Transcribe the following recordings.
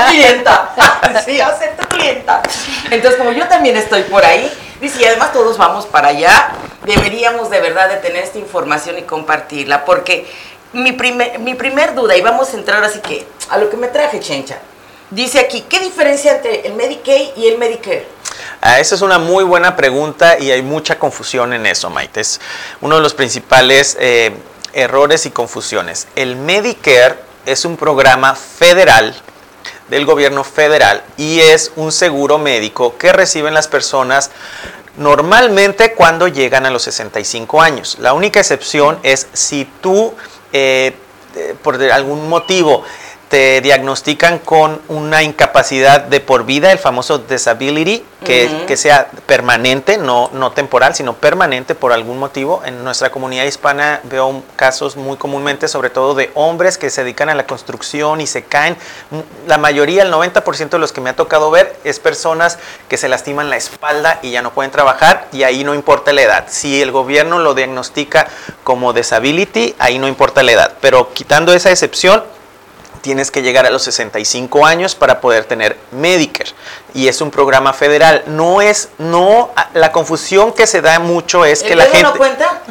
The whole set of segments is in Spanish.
tu clienta. sí, a ser tu clienta. Entonces, como yo también estoy por ahí, dice, y además todos vamos para allá, deberíamos de verdad de tener esta información y compartirla, porque mi primer, mi primer duda, y vamos a entrar así que a lo que me traje, Chencha, dice aquí, ¿qué diferencia entre el Medicaid y el Medicare? Ah, esa es una muy buena pregunta y hay mucha confusión en eso, Maite. Es uno de los principales eh, errores y confusiones. El Medicare es un programa federal del gobierno federal y es un seguro médico que reciben las personas normalmente cuando llegan a los 65 años. La única excepción es si tú, eh, eh, por algún motivo, te diagnostican con una incapacidad de por vida, el famoso disability, que, que sea permanente, no, no temporal, sino permanente por algún motivo. En nuestra comunidad hispana veo casos muy comúnmente, sobre todo de hombres que se dedican a la construcción y se caen. La mayoría, el 90% de los que me ha tocado ver, es personas que se lastiman la espalda y ya no pueden trabajar y ahí no importa la edad. Si el gobierno lo diagnostica como disability, ahí no importa la edad. Pero quitando esa excepción, tienes que llegar a los 65 años para poder tener Medicare. Y es un programa federal. No es, no, la confusión que se da mucho es que la gente... no cuenta?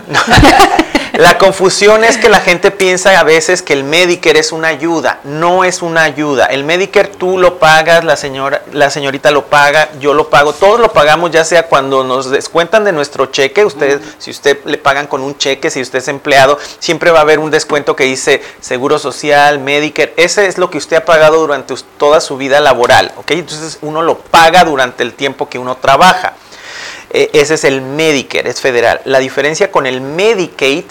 La confusión es que la gente piensa a veces que el Medicare es una ayuda. No es una ayuda. El Medicare tú lo pagas, la señora, la señorita lo paga, yo lo pago, todos lo pagamos, ya sea cuando nos descuentan de nuestro cheque. Usted, si usted le pagan con un cheque, si usted es empleado, siempre va a haber un descuento que dice Seguro Social, Medicare. Ese es lo que usted ha pagado durante toda su vida laboral. ¿ok? Entonces uno lo paga durante el tiempo que uno trabaja. E, ese es el Medicare, es federal. La diferencia con el Medicaid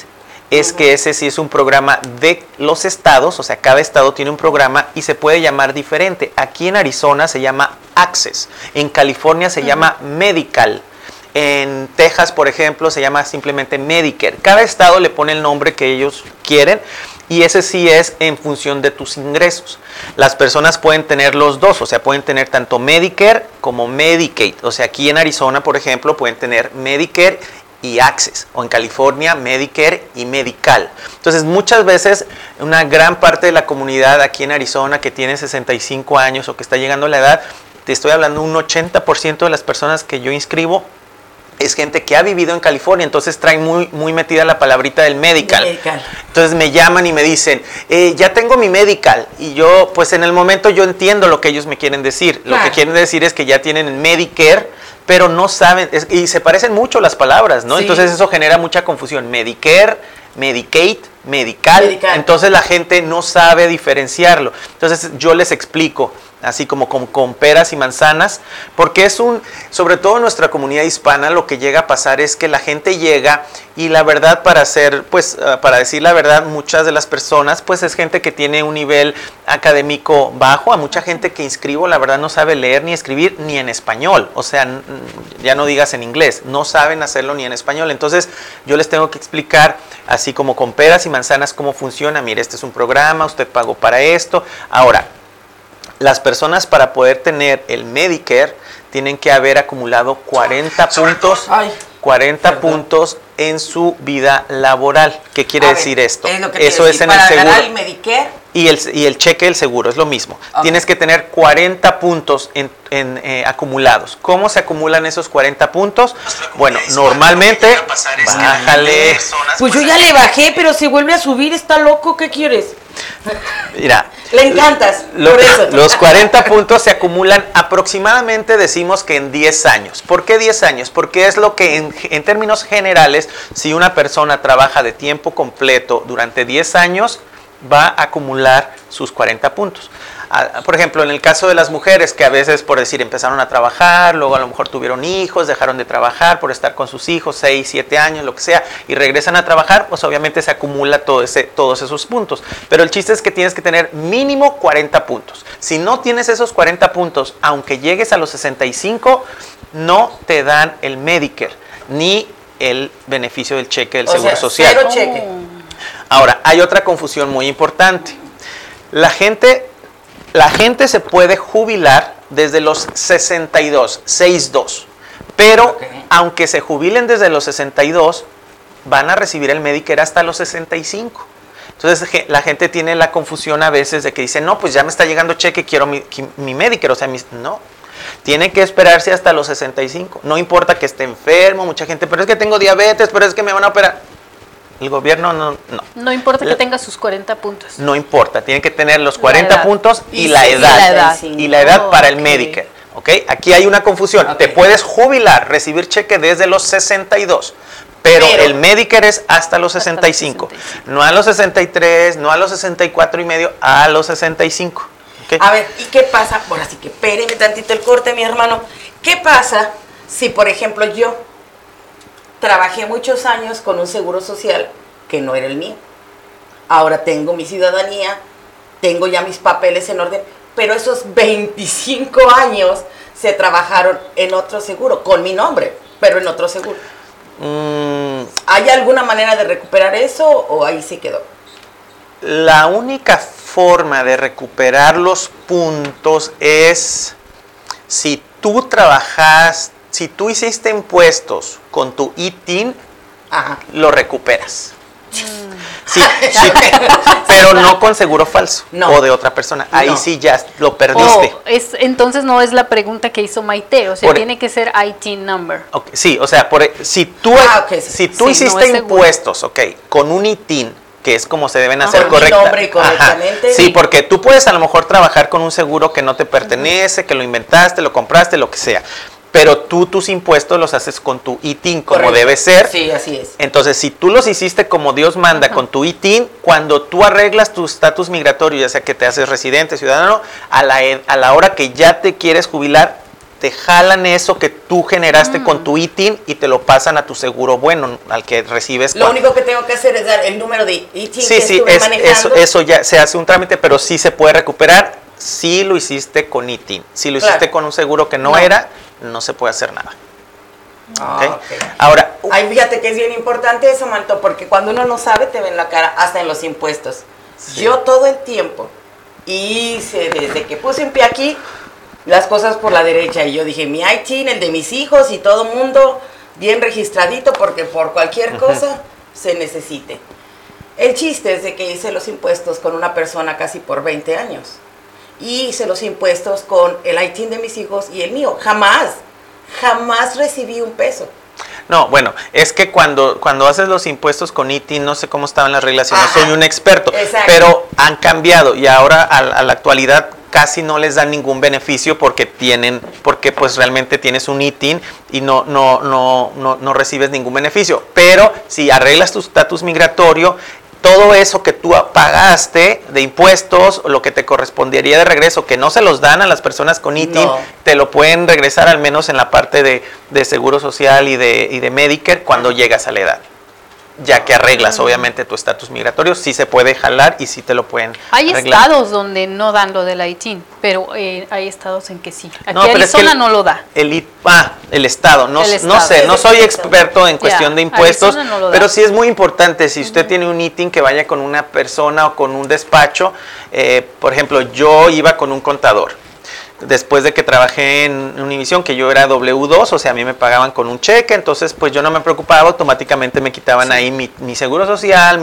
es que ese sí es un programa de los estados, o sea, cada estado tiene un programa y se puede llamar diferente. Aquí en Arizona se llama Access, en California se llama Medical. En Texas, por ejemplo, se llama simplemente Medicare. Cada estado le pone el nombre que ellos quieren y ese sí es en función de tus ingresos. Las personas pueden tener los dos, o sea, pueden tener tanto Medicare como Medicaid. O sea, aquí en Arizona, por ejemplo, pueden tener Medicare y Access, o en California Medicare y Medical. Entonces muchas veces una gran parte de la comunidad aquí en Arizona que tiene 65 años o que está llegando a la edad, te estoy hablando un 80% de las personas que yo inscribo es gente que ha vivido en California, entonces traen muy, muy metida la palabrita del medical. Entonces me llaman y me dicen, eh, ya tengo mi medical. Y yo, pues en el momento yo entiendo lo que ellos me quieren decir. Lo que quieren decir es que ya tienen Medicare, pero no saben, y se parecen mucho las palabras, ¿no? Entonces eso genera mucha confusión. Medicare, Medicaid, medical. Entonces la gente no sabe diferenciarlo. Entonces yo les explico así como con, peras y manzanas, porque es un, sobre todo en nuestra comunidad hispana, lo que llega a pasar es que la gente llega y la verdad para hacer, pues, ah, para decir la verdad, muchas de las personas, pues es gente que tiene un nivel académico bajo, a mucha gente que inscribo, la verdad no sabe leer ni escribir ni en español, o sea, ya no digas en inglés, no saben hacerlo ni en español, entonces yo les tengo que explicar así como con peras y manzanas cómo funciona, mire, este es un programa, usted pagó para esto, ahora, las personas para poder tener el Medicare tienen que haber acumulado 40 puntos, 40 puntos en su vida laboral. ¿Qué quiere decir esto? Eso es en el seguro. el Medicare y el, y el cheque del seguro, es lo mismo. Tienes que tener 40 puntos en, eh, acumulados. ¿Cómo se acumulan esos 40 puntos? Bueno, normalmente, bájale. Pues yo ya le bajé, pero se vuelve a subir, está loco, ¿qué quieres? Mira. Le encantas. Los 40 puntos se acumulan aproximadamente, decimos que en 10 años. ¿Por qué 10 años? Porque es lo que en, en términos generales, si una persona trabaja de tiempo completo durante 10 años, va a acumular sus 40 puntos por ejemplo, en el caso de las mujeres que a veces, por decir, empezaron a trabajar, luego a lo mejor tuvieron hijos, dejaron de trabajar por estar con sus hijos, 6, 7 años, lo que sea, y regresan a trabajar, pues obviamente se acumula todo ese, todos esos puntos. Pero el chiste es que tienes que tener mínimo 40 puntos. Si no tienes esos 40 puntos, aunque llegues a los 65, no te dan el Medicare ni el beneficio del cheque del Seguro Social. cheque. Ahora, hay otra confusión muy importante. La gente la gente se puede jubilar desde los 62, 62. Pero aunque se jubilen desde los 62, van a recibir el Medicare hasta los 65. Entonces la gente tiene la confusión a veces de que dice, no, pues ya me está llegando cheque, quiero mi, mi Medicare, o sea, no. Tiene que esperarse hasta los 65. No importa que esté enfermo, mucha gente, pero es que tengo diabetes, pero es que me van a operar. El gobierno no. No, no importa que tenga sus 40 puntos. No importa, tiene que tener los 40 puntos y, la edad. Y la edad, para el Medicare. ¿Ok? Aquí hay una confusión. Te puedes jubilar, recibir cheque desde los 62. Pero, el Medicare es hasta los 65. No a los 63, no a los 64 y medio, a los 65. A ver, ¿y qué pasa? Bueno, así que espéreme tantito el corte, mi hermano. ¿Qué pasa si, por ejemplo, yo trabajé muchos años con un seguro social que no era el mío? Ahora tengo mi ciudadanía, tengo ya mis papeles en orden, pero esos 25 años se trabajaron en otro seguro, con mi nombre, pero en otro seguro. Mm. ¿Hay alguna manera de recuperar eso o ahí sí quedó? La única forma de recuperar los puntos es si tú trabajas, si tú hiciste impuestos con tu ITIN, lo recuperas. Sí, pero no con seguro falso o de otra persona. Ahí sí ya lo perdiste. Oh, es, entonces no es la pregunta que hizo Maite, o sea, tiene que ser IT number. sí, o sea, por, e, si tú, ah, si tú hiciste impuestos, ok, con un ITIN, que es como se deben hacer correctamente. Sí, porque tú puedes a lo mejor trabajar con un seguro que no te pertenece, que lo inventaste, lo compraste, lo que sea pero tú tus impuestos los haces con tu ITIN como debe ser. Sí, así es. Entonces, si tú los hiciste como Dios manda con tu ITIN, cuando tú arreglas tu estatus migratorio, ya sea que te haces residente, ciudadano, a la, a la hora que ya te quieres jubilar, te jalan eso que tú generaste con tu mm. ITIN y te lo pasan a tu seguro bueno, al que recibes. Lo único que tengo que hacer es dar el número de ITIN sí, que sí, es, Eso, eso ya se hace un trámite, pero sí se puede recuperar si lo hiciste con ITIN. Si lo hiciste con un seguro que no. era, no se puede hacer nada. Ah, Ahora, Ay, fíjate que es bien importante eso, Manto, porque cuando uno no sabe te ven la cara hasta en los impuestos. Yo todo el tiempo hice desde que puse un pie aquí las cosas por la derecha y yo dije, mi ITIN, el de mis hijos y todo mundo bien registradito porque por cualquier cosa se necesite. El chiste es de que hice los impuestos con una persona casi por 20 años y hice los impuestos con el ITIN de mis hijos y el mío. Jamás, jamás recibí un peso. No, bueno, es que cuando, cuando haces los impuestos con ITIN, no sé cómo estaban las reglas, no soy un experto, pero han cambiado y ahora a, la actualidad casi no les dan ningún beneficio porque tienen, porque pues realmente tienes un ITIN y no, no, no, no, no recibes ningún beneficio. Pero si arreglas tu estatus migratorio, todo eso que tú pagaste de impuestos, lo que te correspondería de regreso, que no se los dan a las personas con ITIN, te lo pueden regresar al menos en la parte de, de Seguro Social y de, y de Medicare cuando llegas a la edad ya que arreglas obviamente tu estatus migratorio, sí se puede jalar y sí te lo pueden Hay estados donde no dan lo del ITIN, pero eh, hay estados en que sí. Aquí no, Arizona no lo da. El, ah, el estado, no, no sé, no soy experto en cuestión de impuestos, pero sí es muy importante, si usted tiene un ITIN que vaya con una persona o con un despacho, eh, por ejemplo, yo iba con un contador después de que trabajé en Univision, que yo era W2, o sea, a mí me pagaban con un cheque, entonces pues yo no me preocupaba, automáticamente me quitaban ahí mi, seguro social,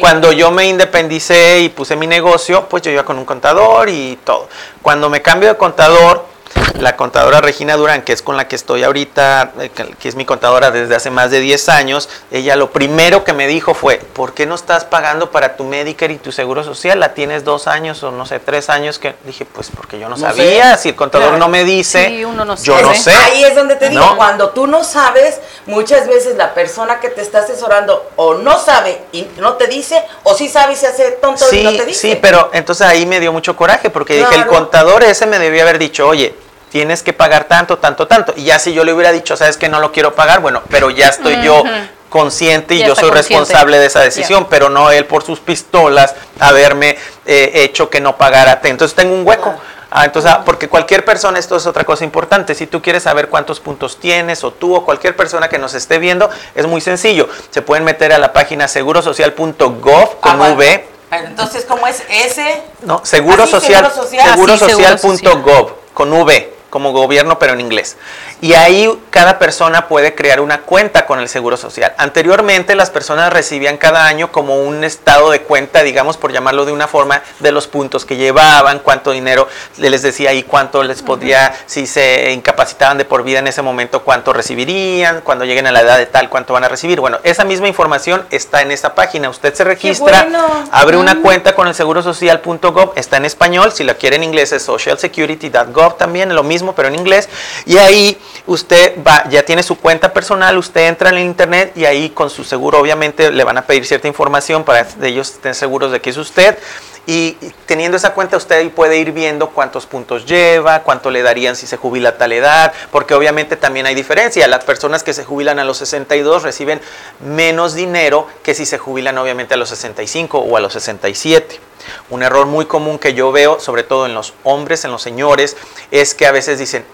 cuando yo me independicé y puse mi negocio, pues yo iba con un contador y todo. Cuando me cambio de contador, la contadora Regina Durán, que es con la que estoy ahorita, eh, que es mi contadora desde hace más de 10 años, ella lo primero que me dijo fue, ¿por qué no estás pagando para tu Medicare y tu Seguro Social? La tienes dos años o no sé, tres años que dije, pues porque yo no, sabía, si el contador no me dice, yo no sé. Ahí es donde te digo, cuando tú no sabes, muchas veces la persona que te está asesorando o no sabe y no te dice, o sí sabe y se hace tonto y no te dice. Sí, pero entonces ahí me dio mucho coraje porque dije, el contador ese me debía haber dicho, oye, tienes que pagar tanto, tanto, tanto. Y ya si yo le hubiera dicho, sabes que no lo quiero pagar, bueno, pero ya estoy yo consciente y yo soy responsable de esa decisión, pero no él por sus pistolas haberme eh, hecho que no pagara. Entonces tengo un hueco. Ah, entonces, ah, porque cualquier persona, esto es otra cosa importante, si tú quieres saber cuántos puntos tienes o tú o cualquier persona que nos esté viendo, es muy sencillo. Se pueden meter a la página segurosocial.gov con ah, V. Entonces, ¿cómo es ese? No, segurosocial, segurosocial.gov con V como gobierno, pero en inglés. Y ahí cada persona puede crear una cuenta con el Seguro Social. Anteriormente las personas recibían cada año como un estado de cuenta, digamos, por llamarlo de una forma, de los puntos que llevaban, cuánto dinero les decía ahí, cuánto les podía, si se incapacitaban de por vida en ese momento, cuánto recibirían, cuando lleguen a la edad de tal, cuánto van a recibir. Bueno, esa misma información está en esta página. Usted se registra, abre una cuenta con el segurosocial.gov, está en español, si la quiere en inglés es socialsecurity.gov también, lo mismo, pero en inglés. Y ahí usted va, ya tiene su cuenta personal, usted entra en el internet y ahí con su seguro obviamente le van a pedir cierta información para ellos estén seguros de que es usted. Y teniendo esa cuenta usted puede ir viendo cuántos puntos lleva, cuánto le darían si se jubila a tal edad, porque obviamente también hay diferencia. Las personas que se jubilan a los 62 reciben menos dinero que si se jubilan obviamente a los 65 o a los 67. Un error muy común que yo veo, sobre todo en los hombres, en los señores, es que a veces dicen,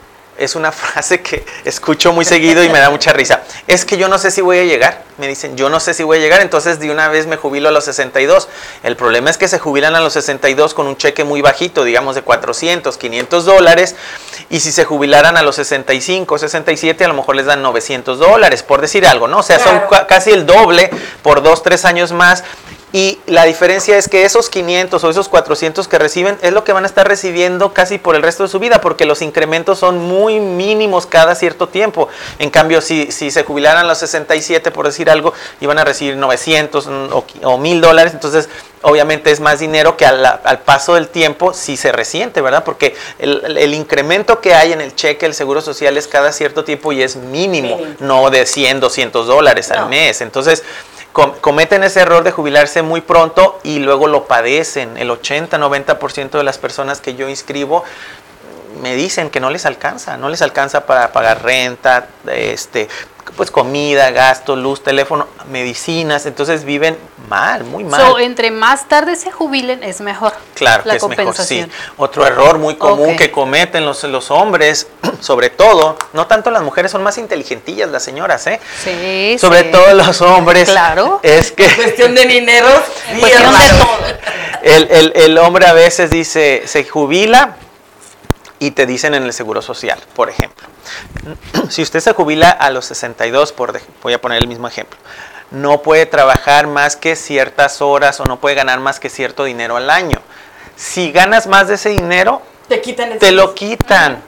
es una frase que escucho muy seguido y me da mucha risa. Es que yo no sé si voy a llegar. Me dicen, yo no sé si voy a llegar, entonces de una vez me jubilo a los 62. El problema es que se jubilan a los 62 con un cheque muy bajito, digamos de 400, 500 dólares. Y si se jubilaran a los 65, 67, a lo mejor les dan 900 dólares, por decir algo, ¿no? O sea, son casi el doble por dos, tres años más. Y la diferencia es que esos 500 o esos 400 que reciben es lo que van a estar recibiendo casi por el resto de su vida, porque los incrementos son muy mínimos cada cierto tiempo. En cambio, si, si se jubilaran los 67, por decir algo, iban a recibir 900 o, o 1000 dólares, entonces obviamente es más dinero que al, paso del tiempo si se resiente, ¿verdad? Porque el, incremento que hay en el cheque del Seguro Social es cada cierto tiempo y es mínimo, no de 100, 200 dólares al mes. Entonces, cometen ese error de jubilarse muy pronto y luego lo padecen. El 80-90% de las personas que yo inscribo me dicen que no les alcanza, no les alcanza para pagar renta, este, pues comida, gasto, luz, teléfono, medicinas, entonces viven mal, muy mal. entre más tarde se jubilen es mejor. Claro, que es mejor, sí. Otro error muy común que cometen los, los hombres, sobre todo, no tanto las mujeres, son más inteligentillas las señoras, ¿eh? Sí, Sobre todo los hombres. Claro. Es que... Cuestión de dinero. Cuestión de todo. El, el, el hombre a veces dice, se jubila y te dicen en el Seguro Social, por ejemplo. Si usted se jubila a los 62, por, voy a poner el mismo ejemplo, no puede trabajar más que ciertas horas o no puede ganar más que cierto dinero al año. Si ganas más de ese dinero, te, quitan te lo quitan.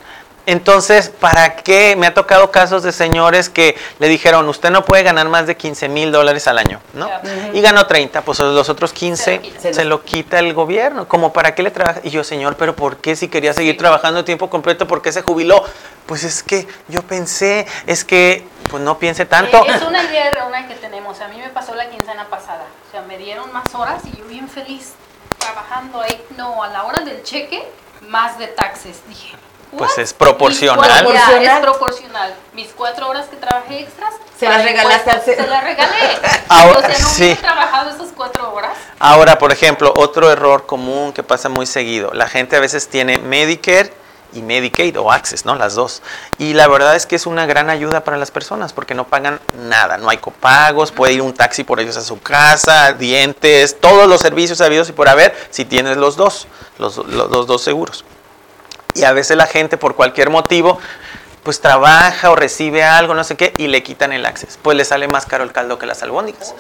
Entonces, ¿para qué? Me ha tocado casos de señores que le dijeron, usted no puede ganar más de 15 mil dólares al año, ¿no? Y ganó 30, pues los otros 15 se lo, quita el gobierno. ¿Como para qué le trabaja? Y yo, señor, ¿pero por qué si quería seguir trabajando tiempo completo, por qué se jubiló? Pues es que yo pensé, es que, pues no piense tanto. es una idea errónea que tenemos. A mí me pasó la quincena pasada. O sea, me dieron más horas y yo bien feliz trabajando ahí. No, a la hora del cheque, más de taxes. Dije, pues es proporcional. es proporcional. Mis cuatro horas que trabajé extras. Se las regalaste al Se las regalé. Ahora, sea, no sí. he trabajado esas cuatro horas. Ahora, por ejemplo, otro error común que pasa muy seguido. La gente a veces tiene Medicare y Medicaid o Access, ¿no? Las dos. Y la verdad es que es una gran ayuda para las personas porque no pagan nada, no hay copagos, puede ir un taxi por ellos a su casa, dientes, todos los servicios habidos y por haber si tienes los dos, los, los dos seguros. Y a veces la gente por cualquier motivo pues trabaja o recibe algo, no sé qué, y le quitan el access. Pues le sale más caro el caldo que las albóndigas.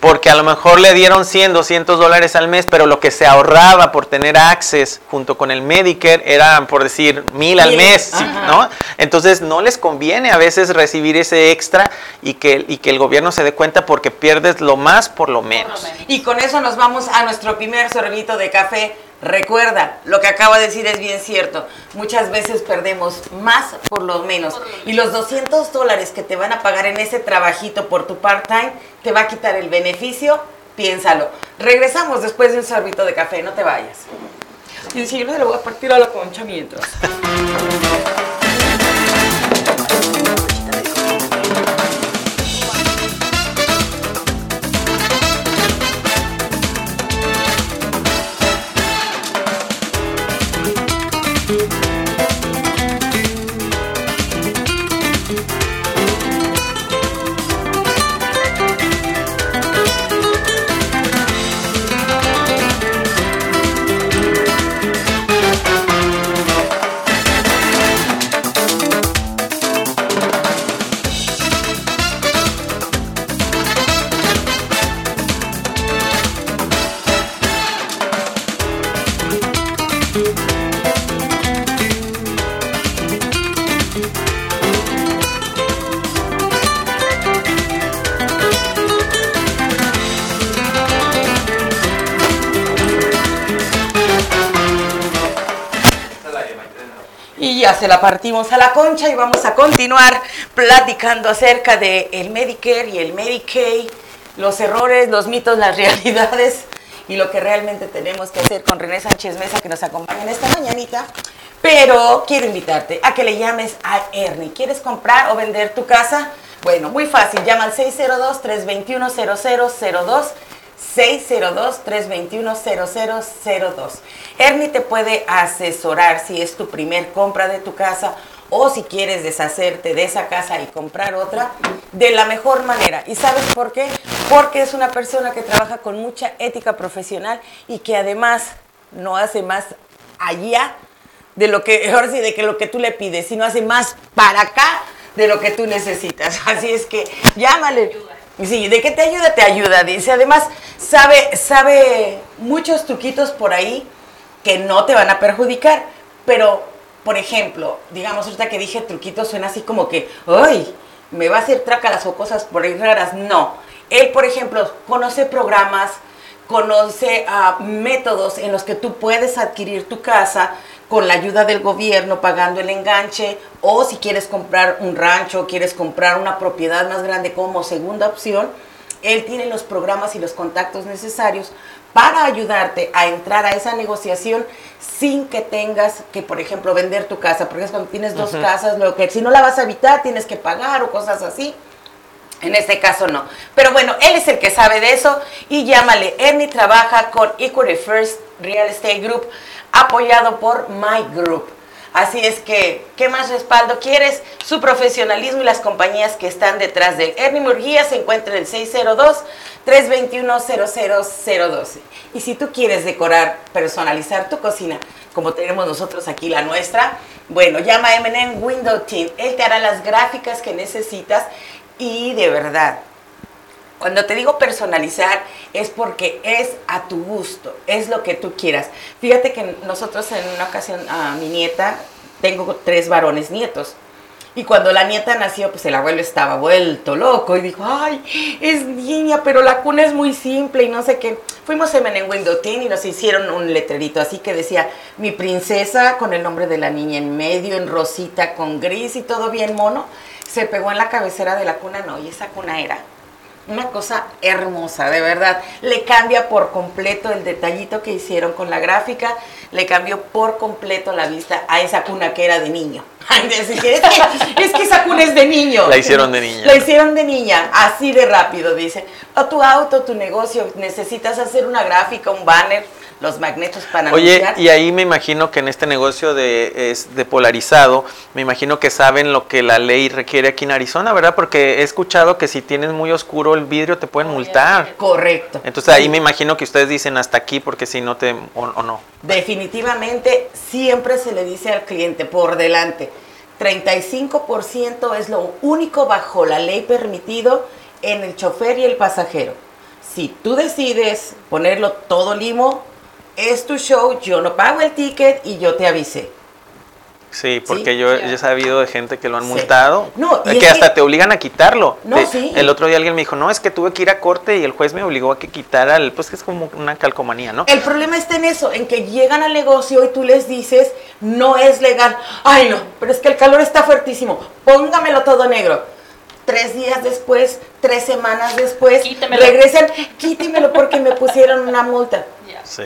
Porque a lo mejor le dieron 100, 200 dólares al mes, pero lo que se ahorraba por tener access junto con el Medicare era, por decir, mil al mes, ¿no? Entonces no les conviene a veces recibir ese extra y que, y que el gobierno se dé cuenta porque pierdes lo más por lo menos. Y con eso nos vamos a nuestro primer sorbito de café Recuerda, lo que acaba de decir es bien cierto. Muchas veces perdemos más por lo menos. Y los 200 dólares que te van a pagar en ese trabajito por tu part-time te va a quitar el beneficio. Piénsalo. Regresamos después de un sorbito de café, no te vayas. Y si yo le voy a partir a la concha mientras. Se la partimos a la concha y vamos a continuar platicando acerca de el Medicare y el Medicaid, los errores, los mitos, las realidades y lo que realmente tenemos que hacer con René Sánchez Mesa que nos acompaña en esta mañanita. Pero quiero invitarte a que le llames a Ernie. ¿Quieres comprar o vender tu casa? Bueno, muy fácil. Llama al 602-321-0002. 602-321-0002. Ernie te puede asesorar si es tu primer compra de tu casa o si quieres deshacerte de esa casa y comprar otra de la mejor manera. ¿Y sabes por qué? Porque es una persona que trabaja con mucha ética profesional y que además no hace más allá de lo que, ahora sí, de que lo que tú le pides, sino hace más para acá de lo que tú necesitas. Así es que llámale. Sí, de que te ayuda, te ayuda, dice. Además, sabe, sabe muchos truquitos por ahí que no te van a perjudicar. Pero, por ejemplo, digamos, ahorita que dije truquitos suena así como que, ¡ay! Me va a hacer trácalas o cosas por ahí raras. No. Él, por ejemplo, conoce programas, conoce uh, métodos en los que tú puedes adquirir tu casa con la ayuda del gobierno pagando el enganche o si quieres comprar un rancho, quieres comprar una propiedad más grande como segunda opción, él tiene los programas y los contactos necesarios para ayudarte a entrar a esa negociación sin que tengas que, por ejemplo, vender tu casa, porque es cuando tienes dos casas, lo que si no la vas a habitar tienes que pagar o cosas así. En este caso no. Pero bueno, él es el que sabe de eso y llámale. Ernie trabaja con Equity First Real Estate Group apoyado por My Group. Así es que, ¿qué más respaldo quieres? Su profesionalismo y las compañías que están detrás de él. Ernie Murguía se encuentra en el 602-321-0012. Y si tú quieres decorar, personalizar tu cocina, como tenemos nosotros aquí la nuestra, bueno, llama a M&M Window Team. Él te hará las gráficas que necesitas y de verdad, cuando te digo personalizar es porque es a tu gusto, es lo que tú quieras. Fíjate que nosotros en una ocasión a mi nieta, tengo tres varones nietos. Y cuando la nieta nació, pues el abuelo estaba vuelto loco y dijo, ay, es niña, pero la cuna es muy simple y no sé qué. Fuimos en Windotin y nos hicieron un letrerito así que decía, mi princesa con el nombre de la niña en medio, en rosita, con gris y todo bien mono. Se pegó en la cabecera de la cuna, no, y esa cuna era una cosa hermosa, de verdad. Le cambia por completo el detallito que hicieron con la gráfica, le cambió por completo la vista a esa cuna que era de niño. es, que, es que esa cuna es de niño. La hicieron de niña. La hicieron de niña, así de rápido, dice. O tu auto, tu negocio, necesitas hacer una gráfica, un banner los magnetos para Oye, y ahí me imagino que en este negocio de, es, de polarizado, me imagino que saben lo que la ley requiere aquí en Arizona, ¿verdad? Porque he escuchado que si tienes muy oscuro el vidrio te pueden multar. Correcto. Entonces ahí me imagino que ustedes dicen hasta aquí porque si no te o, o no. Definitivamente siempre se le dice al cliente por delante, 35% es lo único bajo la ley permitido en el chofer y el pasajero. Si tú decides ponerlo todo limo, es tu show, yo no pago el ticket y yo te avisé. Sí, porque Yo, he sabido de gente que lo han multado, no, que hasta te obligan a quitarlo. No, sí. El otro día alguien me dijo, no, es que tuve que ir a corte y el juez me obligó a que quitara, el, pues que es como una calcomanía, ¿no? El problema está en eso, en que llegan al negocio y tú les dices, no es legal. Ay, no, pero es que el calor está fuertísimo, póngamelo todo negro. Tres días después, tres semanas después, regresan, quítemelo porque me pusieron una multa. Sí.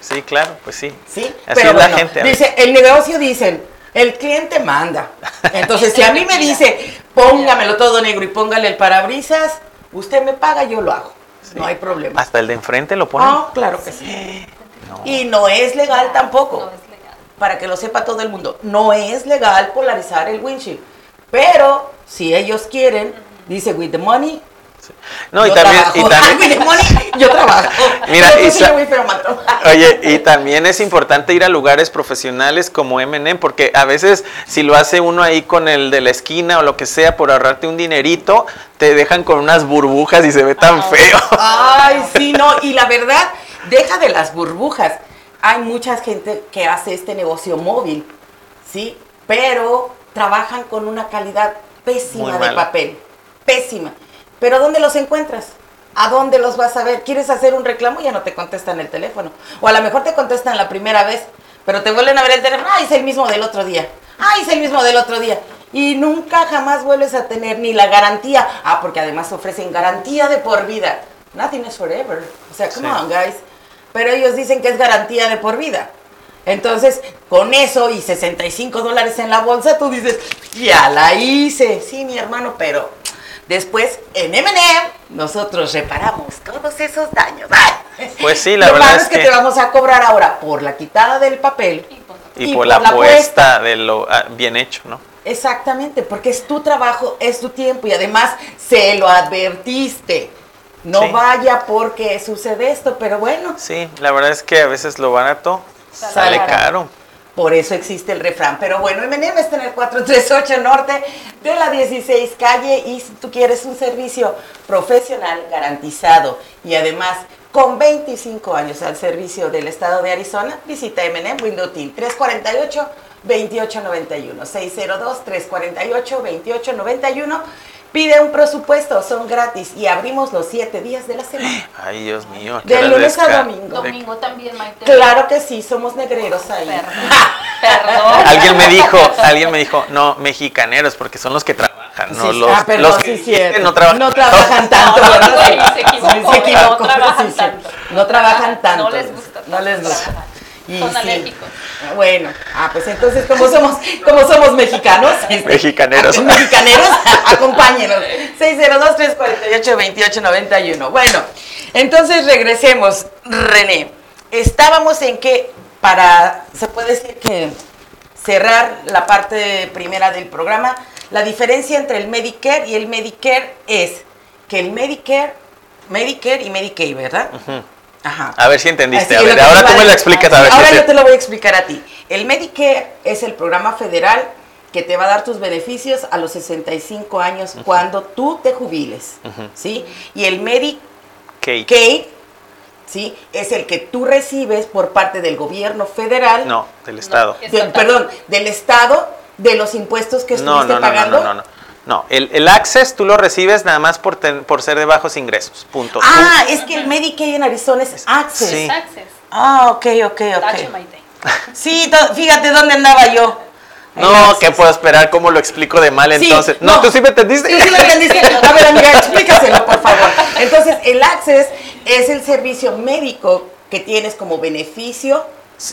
Sí, claro, pues sí. Sí, Así pero es la gente. Dice, el negocio dicen, el cliente manda. Entonces, si a mí me dice, póngamelo todo negro y póngale el parabrisas, usted me paga, yo lo hago. No hay problema. Hasta el de enfrente lo pone. Ah, claro que sí. Y no es legal tampoco. No es legal. Para que lo sepa todo el mundo, no es legal polarizar el windshield. Pero si ellos quieren, dice with the money, no, y también, y también, yo trabajo. Mira, oye, y también es importante ir a lugares profesionales como M&M porque a veces si lo hace uno ahí con el de la esquina o lo que sea por ahorrarte un dinerito, te dejan con unas burbujas y se ve tan feo. Ay, sí, no, y la verdad, deja de las burbujas. Hay mucha gente que hace este negocio móvil, ¿sí? Pero trabajan con una calidad pésima de papel, pésima. Pero ¿dónde los encuentras? ¿A dónde los vas a ver? ¿Quieres hacer un reclamo? Ya no te contestan el teléfono. O a lo mejor te contestan la primera vez, Pero te vuelven a ver el teléfono, ah, es el mismo del otro día. Ah, es el mismo del otro día. Y nunca jamás vuelves a tener ni la garantía. Ah, porque además ofrecen garantía de por vida. Nothing is forever. O sea, come on, guys. Pero ellos dicen que es garantía de por vida. Entonces, con eso y 65 dólares en la bolsa, tú dices, ya la hice. Sí, mi hermano, pero después en M&M nosotros reparamos todos esos daños. Pues sí, la Lo verdad malo es que, te vamos a cobrar ahora por la quitada del papel y por, la, apuesta de lo ah, bien hecho, ¿no? Exactamente, porque es tu trabajo, es tu tiempo y además se lo advertiste. No vaya porque sucede esto, pero bueno. Sí, la verdad es que a veces lo barato sale, caro. Por eso existe el refrán. Pero bueno, M&M está en el 438 Norte de la 16 calle y si tú quieres un servicio profesional garantizado y además con 25 años al servicio del estado de Arizona, visita M&M Window Team 348 2891 602 348 2891 Pide un presupuesto, son gratis y abrimos los siete días de la semana. Ay, Dios mío. De lunes a domingo. Domingo también, Maite. Claro que sí, somos negreros ahí. Perdón. alguien me dijo, alguien me dijo, no, mexicaneros, porque son los que trabajan, no los, ah, los que sí, no trabajan. No trabajan tanto. No, no, se equivocó, no trabajan tanto. No trabajan tanto. No les gusta. No les gusta. Son alérgicos. Bueno, ah, pues entonces, como somos, como somos mexicanos, este, mexicaneros, mexicaneros, acompáñenos. 602-348-2891. Bueno, entonces regresemos, René. Estábamos en que, para, se puede decir que cerrar la parte primera del programa, la diferencia entre el Medicare y el Medicare es que el Medicare, Medicare y Medicaid, ¿verdad? A ver si entendiste. a ver, ahora tú me lo explicas. A ver ahora yo te lo voy a explicar a ti. El Medicare es el programa federal que te va a dar tus beneficios a los 65 años cuando tú te jubiles, ¿sí? Y el Medicaid, ¿sí? Es el que tú recibes por parte del gobierno federal. No, del Estado. perdón, del Estado, de los impuestos que estuviste pagando. no, no, no. No, el, el, Access tú lo recibes nada más por, por ser de bajos ingresos, punto. Ah, es que el Medicaid en Arizona es Access. Sí. Access. Ah, ok, ok, ok. Sí, fíjate dónde andaba yo. No, ¿qué puedo esperar? ¿Cómo lo explico de mal entonces? no, tú sí me entendiste. Tú sí me entendiste. A ver, amiga, explícaselo, por favor. Entonces, el Access es el servicio médico que tienes como beneficio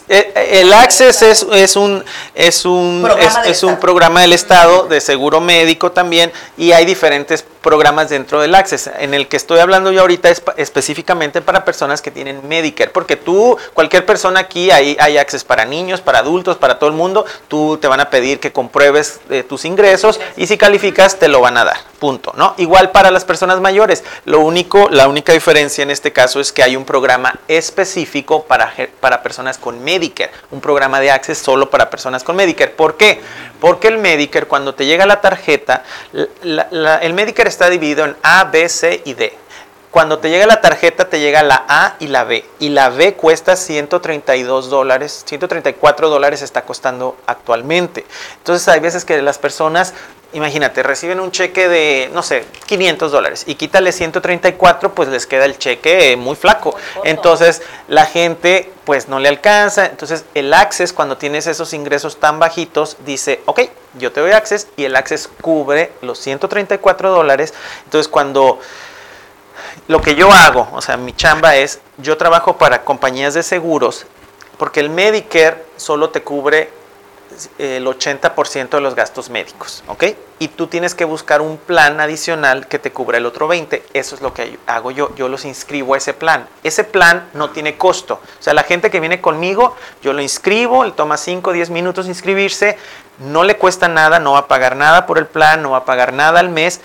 el Access es, es un, es, un, programa, es, un programa del Estado de seguro médico también y hay diferentes programas dentro del Access. En el que estoy hablando yo ahorita es específicamente para personas que tienen Medicare, porque tú, cualquier persona aquí, hay, hay Access para niños, para adultos, para todo el mundo, tú te van a pedir que compruebes eh, tus ingresos y si calificas te lo van a dar, punto, ¿no? Igual para las personas mayores, lo único, la única diferencia en este caso es que hay un programa específico para, para personas con Medicare, un programa de Access solo para personas con Medicare. ¿Por qué? Porque el Medicare, cuando te llega la tarjeta, el Medicare está dividido en A, B, C y D. Cuando te llega la tarjeta, te llega la A y la B. Y la B cuesta 132 dólares, 134 dólares está costando actualmente. Entonces hay veces que las personas imagínate, reciben un cheque de, no sé, 500 dólares y quítale 134, pues les queda el cheque muy flaco. Entonces, la gente pues no le alcanza. Entonces, el Access, cuando tienes esos ingresos tan bajitos, dice, ok, yo te doy Access y el Access cubre los 134 dólares. Entonces, cuando lo que yo hago, o sea, mi chamba es, yo trabajo para compañías de seguros, porque el Medicare solo te cubre el 80% de los gastos médicos, ¿ok? Y tú tienes que buscar un plan adicional que te cubra el otro 20%. Eso es lo que hago yo. Yo los inscribo a ese plan. Ese plan no tiene costo. O sea, la gente que viene conmigo, yo lo inscribo, le toma 5 o 10 minutos inscribirse, no le cuesta nada, no va a pagar nada por el plan, no va a pagar nada al mes.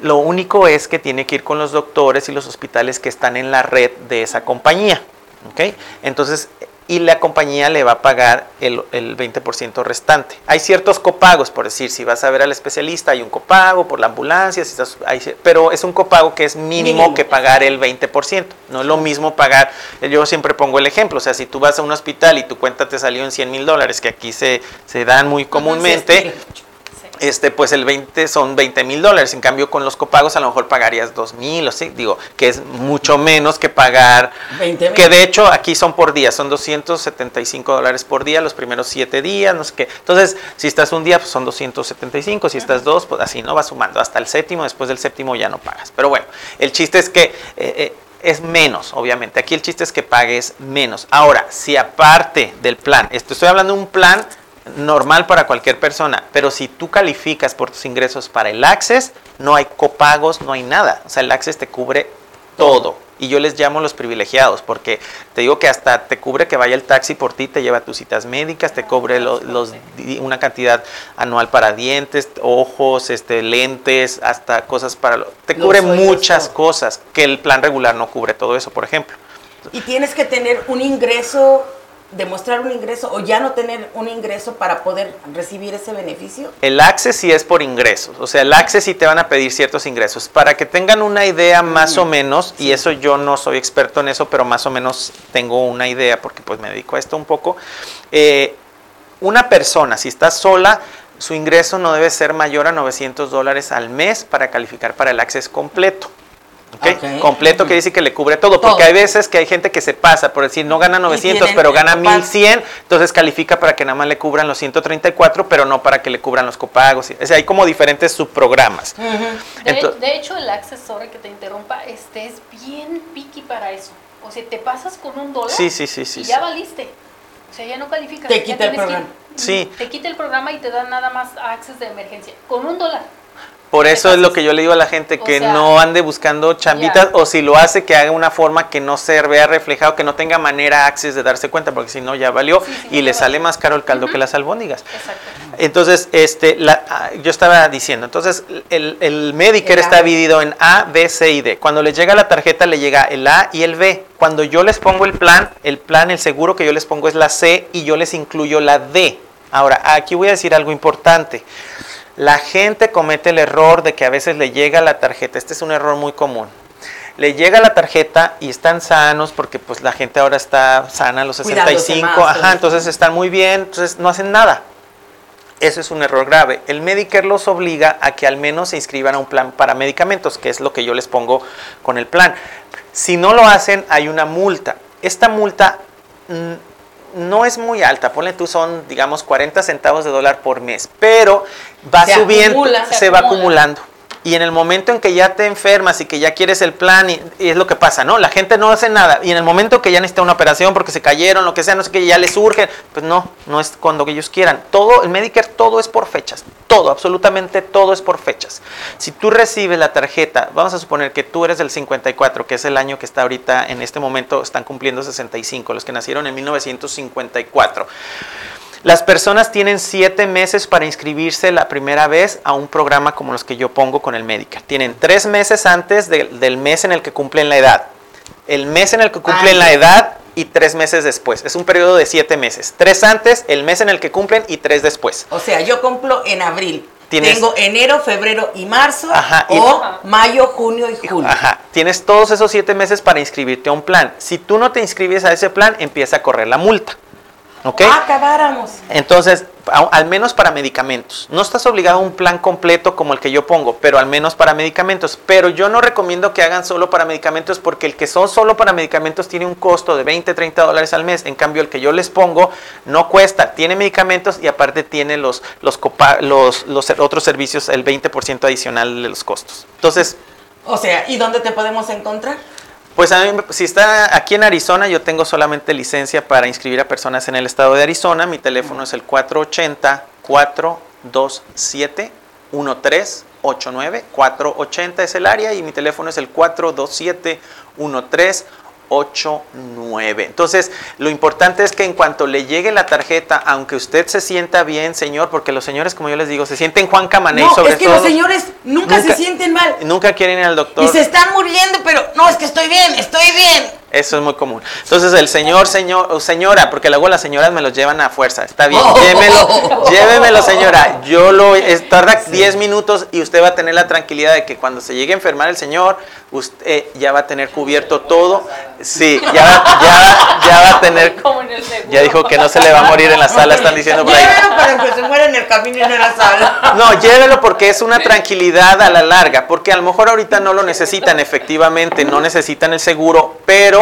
Lo único es que tiene que ir con los doctores y los hospitales que están en la red de esa compañía. ¿ok? Entonces, y la compañía le va a pagar el, el 20% restante. Hay ciertos copagos, por decir, si vas a ver al especialista hay un copago por la ambulancia, si estás, pero es un copago que es mínimo, que pagar el 20%. No es lo mismo pagar, yo siempre pongo el ejemplo, o sea, si tú vas a un hospital y tu cuenta te salió en 100 mil dólares, que aquí se, se dan muy comúnmente, este, pues el 20 son 20 mil dólares. En cambio, con los copagos a lo mejor pagarías 2 mil o sí, digo, que es mucho menos que pagar. 20 que de hecho aquí son por día, son 275 dólares por día los primeros 7 días, no sé qué. Entonces, si estás un día, pues son 275, si estás dos, pues así no va sumando. Hasta el séptimo, después del séptimo ya no pagas. Pero bueno, el chiste es que. Eh, eh, es menos, obviamente. Aquí el chiste es que pagues menos. Ahora, si aparte del plan, esto estoy hablando de un plan normal para cualquier persona, pero si tú calificas por tus ingresos para el Access, no hay copagos, no hay nada. O sea, el Access te cubre todo. Y yo les llamo los privilegiados, porque te digo que hasta te cubre que vaya el taxi por ti, te lleva tus citas médicas, te cubre los, una cantidad anual para dientes, ojos, este, lentes, hasta cosas para... te cubre muchas cosas que el plan regular no cubre todo eso, por ejemplo. Y tienes que tener un ingreso demostrar un ingreso o ya no tener un ingreso para poder recibir ese beneficio? El Access sí es por ingresos, o sea, el Access sí te van a pedir ciertos ingresos. Para que tengan una idea más o menos, y eso yo no soy experto en eso, pero más o menos tengo una idea porque pues me dedico a esto un poco. Eh, una persona, si está sola, su ingreso no debe ser mayor a 900 dólares al mes para calificar para el Access completo. Okay. Completo que dice que le cubre todo, porque hay veces que hay gente que se pasa, por decir, no gana 900, pero gana 1100, entonces califica para que nada más le cubran los 134, pero no para que le cubran los copagos. O sea, hay como diferentes subprogramas. de, hecho, el accessorio que te interrumpa, este es bien picky para eso. O sea, te pasas con un dólar sí, sí, sí, sí, y ya valiste. O sea, ya no calificas. Te quita el programa. sí. Te quita el programa y te da nada más acceso de emergencia. Con un dólar. Por eso es lo que yo le digo a la gente, que no ande buscando chambitas o si lo hace, que haga una forma que no se vea reflejado, que no tenga manera access de darse cuenta, porque si no ya valió y le sale más caro el caldo que las albóndigas. Entonces, este, la, ah, yo estaba diciendo, entonces el, el Medicare está dividido en A, B, C y D. Cuando le llega la tarjeta le llega el A y el B. Cuando yo les pongo el plan, el plan, el seguro que yo les pongo es la C y yo les incluyo la D. Ahora, aquí voy a decir algo importante. La gente comete el error de que a veces le llega la tarjeta, este es un error muy común. Le llega la tarjeta y están sanos porque pues la gente ahora está sana a los 65, ajá, entonces están muy bien, entonces no hacen nada. Eso es un error grave. El Medicare los obliga a que al menos se inscriban a un plan para medicamentos, que es lo que yo les pongo con el plan. Si no lo hacen, hay una multa. Esta multa mm, no es muy alta, ponle tú son, digamos, 40 centavos de dólar por mes, pero va subiendo, se, va acumulando. Y en el momento en que ya te enfermas y que ya quieres el plan, y, es lo que pasa, ¿no? La gente no hace nada. Y en el momento que ya necesita una operación porque se cayeron, lo que sea, no sé qué, ya les urge, pues no, no es cuando ellos quieran. Todo, el Medicare, todo es por fechas. Todo, absolutamente todo es por fechas. Si tú recibes la tarjeta, vamos a suponer que tú eres del 54, que es el año que está ahorita, en este momento están cumpliendo 65, los que nacieron en 1954. Las personas tienen siete meses para inscribirse la primera vez a un programa como los que yo pongo con el Medicare. Tienen tres meses antes del mes en el que cumplen la edad, el mes en el que cumplen la edad y tres meses después. Es un periodo de siete meses. Tres antes, el mes en el que cumplen y tres después. O sea, yo cumplo en abril. Tengo enero, febrero y marzo o mayo, junio y julio. Ajá. Tienes todos esos siete meses para inscribirte a un plan. Si tú no te inscribes a ese plan, empieza a correr la multa. ¿Ok? Acabáramos. Entonces, al menos para medicamentos. No estás obligado a un plan completo como el que yo pongo, pero al menos para medicamentos. Pero yo no recomiendo que hagan solo para medicamentos porque el que son solo para medicamentos tiene un costo de 20, 30 dólares al mes. En cambio, el que yo les pongo no cuesta. Tiene medicamentos y aparte tiene los, los, los, los otros servicios, el 20% adicional de los costos. Entonces... O sea, ¿y dónde te podemos encontrar? Pues a mí, si está aquí en Arizona, yo tengo solamente licencia para inscribir a personas en el estado de Arizona. Mi teléfono es el 480-427-1389. 480 es el área y mi teléfono es el 427 13 89. Entonces, lo importante es que en cuanto le llegue la tarjeta, aunque usted se sienta bien, señor, porque los señores, como yo les digo, se sienten Juan Camaney no, sobre es que los señores nunca, se sienten mal. Nunca quieren ir al doctor. Y se están muriendo, pero no, es que estoy bien, estoy bien. Eso es muy común. Entonces el señor, señor, o señora, porque luego las señoras me los llevan a fuerza. Está bien, Oh. llévemelo, llévemelo, señora. Yo lo es- tarda 10 minutos y usted va a tener la tranquilidad de que cuando se llegue a enfermar el señor, usted ya va a tener cubierto todo. Sí, ya, ya, ya va a tener. Ya dijo que no se le va a morir en la sala, están diciendo por ahí. Llévelo para que se muera en el camino y no en la sala. No, llévelo porque es una tranquilidad a la larga, porque a lo mejor ahorita no lo necesitan, efectivamente, no necesitan el seguro, pero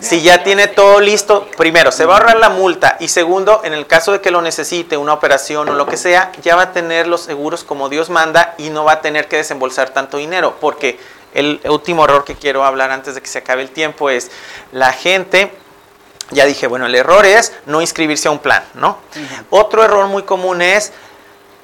si ya tiene todo listo, primero, se va a ahorrar la multa y segundo, en el caso de que lo necesite, una operación o lo que sea, ya va a tener los seguros como Dios manda y no va a tener que desembolsar tanto dinero, porque el último error que quiero hablar antes de que se acabe el tiempo es la gente ya dije, bueno, el error es no inscribirse a un plan, ¿no? Otro error muy común es